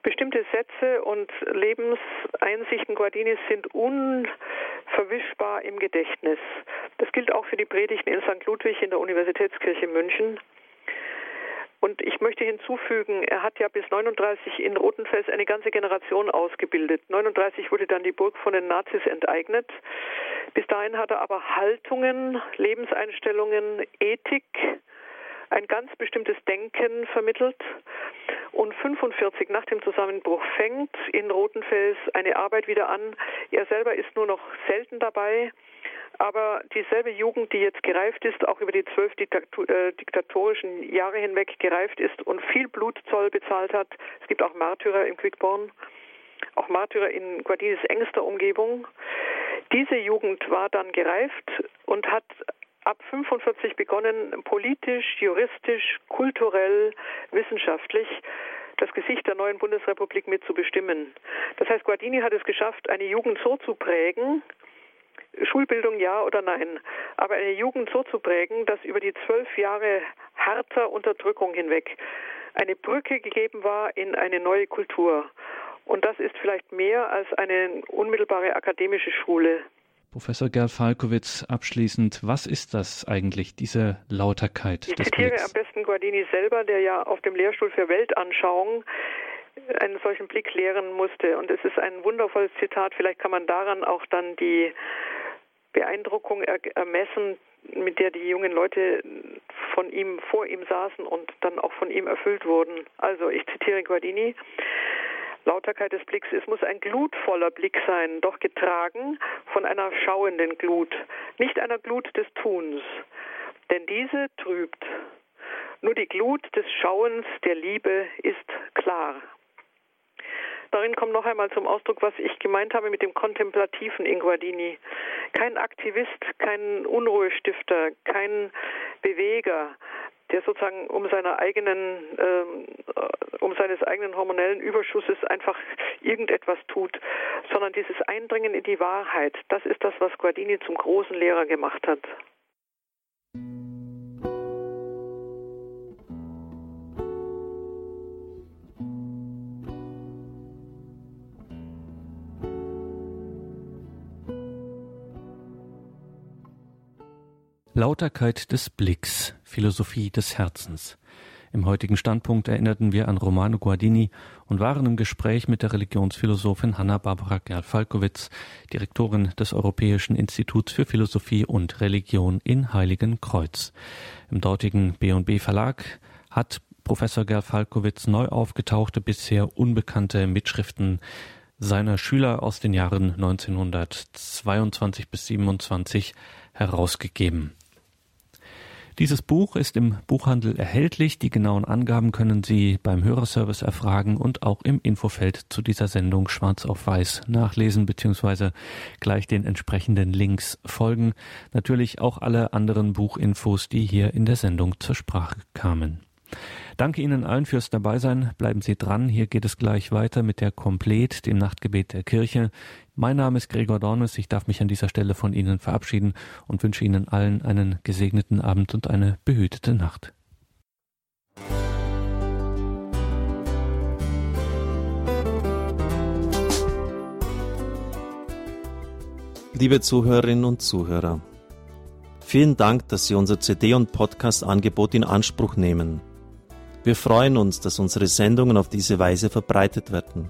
Bestimmte Sätze und Lebenseinsichten Guardinis sind unverwischbar im Gedächtnis. Das gilt auch für die Predigten in St. Ludwig in der Universitätskirche München. Und ich möchte hinzufügen, er hat ja bis 39 in Rotenfels eine ganze Generation ausgebildet. 39 wurde dann die Burg von den Nazis enteignet. Bis dahin hat er aber Haltungen, Lebenseinstellungen, Ethik, ein ganz bestimmtes Denken vermittelt. Und 45 nach dem Zusammenbruch fängt in Rotenfels eine Arbeit wieder an. Er selber ist nur noch selten dabei. Aber dieselbe Jugend, die jetzt gereift ist, auch über die zwölf äh, diktatorischen Jahre hinweg gereift ist und viel Blutzoll bezahlt hat, es gibt auch Märtyrer im Quickborn, auch Märtyrer in Guardinis engster Umgebung. Diese Jugend war dann gereift und hat ab 45 begonnen, politisch, juristisch, kulturell, wissenschaftlich das Gesicht der neuen Bundesrepublik mitzubestimmen. Das heißt, Guardini hat es geschafft, eine Jugend so zu prägen, Schulbildung ja oder nein, aber eine Jugend so zu prägen, dass über die zwölf Jahre harter Unterdrückung hinweg eine Brücke gegeben war in eine neue Kultur. Und das ist vielleicht mehr als eine unmittelbare akademische Schule. Professor Gerl Falkowitz, abschließend, was ist das eigentlich, diese Lauterkeit ich zitiere am besten Guardini selber, der ja auf dem Lehrstuhl für Weltanschauung einen solchen Blick lehren musste. Und es ist ein wundervolles Zitat. Vielleicht kann man daran auch dann die Beeindruckung ermessen, mit der die jungen Leute von ihm, vor ihm saßen und dann auch von ihm erfüllt wurden. Also ich zitiere Guardini. Lauterkeit des Blicks, es muss ein glutvoller Blick sein, doch getragen von einer schauenden Glut, nicht einer Glut des Tuns, denn diese trübt. Nur die Glut des Schauens der Liebe ist klar. Darin kommt noch einmal zum Ausdruck, was ich gemeint habe mit dem kontemplativen in Guardini. Kein Aktivist, kein Unruhestifter, kein Beweger, der sozusagen um seiner eigenen, ähm, um seines eigenen hormonellen Überschusses einfach irgendetwas tut, sondern dieses Eindringen in die Wahrheit, das ist das, was Guardini zum großen Lehrer gemacht hat. Lauterkeit des Blicks, Philosophie des Herzens. Im heutigen Standpunkt erinnerten wir an Romano Guardini und waren im Gespräch mit der Religionsphilosophin Hanna-Barbara Gerl-Falkowitz, Direktorin des Europäischen Instituts für Philosophie und Religion in Heiligenkreuz. Im dortigen B&B Verlag hat Professor Gerl-Falkowitz neu aufgetauchte, bisher unbekannte Mitschriften seiner Schüler aus den Jahren 1922 bis 27 herausgegeben. Dieses Buch ist im Buchhandel erhältlich. Die genauen Angaben können Sie beim Hörerservice erfragen und auch im Infofeld zu dieser Sendung schwarz auf weiß nachlesen bzw. gleich den entsprechenden Links folgen. Natürlich auch alle anderen Buchinfos, die hier in der Sendung zur Sprache kamen. Danke Ihnen allen fürs Dabeisein. Bleiben Sie dran. Hier geht es gleich weiter mit der Komplet, dem Nachtgebet der Kirche. Mein Name ist Gregor Dornes. Ich darf mich an dieser Stelle von Ihnen verabschieden und wünsche Ihnen allen einen gesegneten Abend und eine behütete Nacht. Liebe Zuhörerinnen und Zuhörer, vielen Dank, dass Sie unser CD- und Podcast-Angebot in Anspruch nehmen. Wir freuen uns, dass unsere Sendungen auf diese Weise verbreitet werden.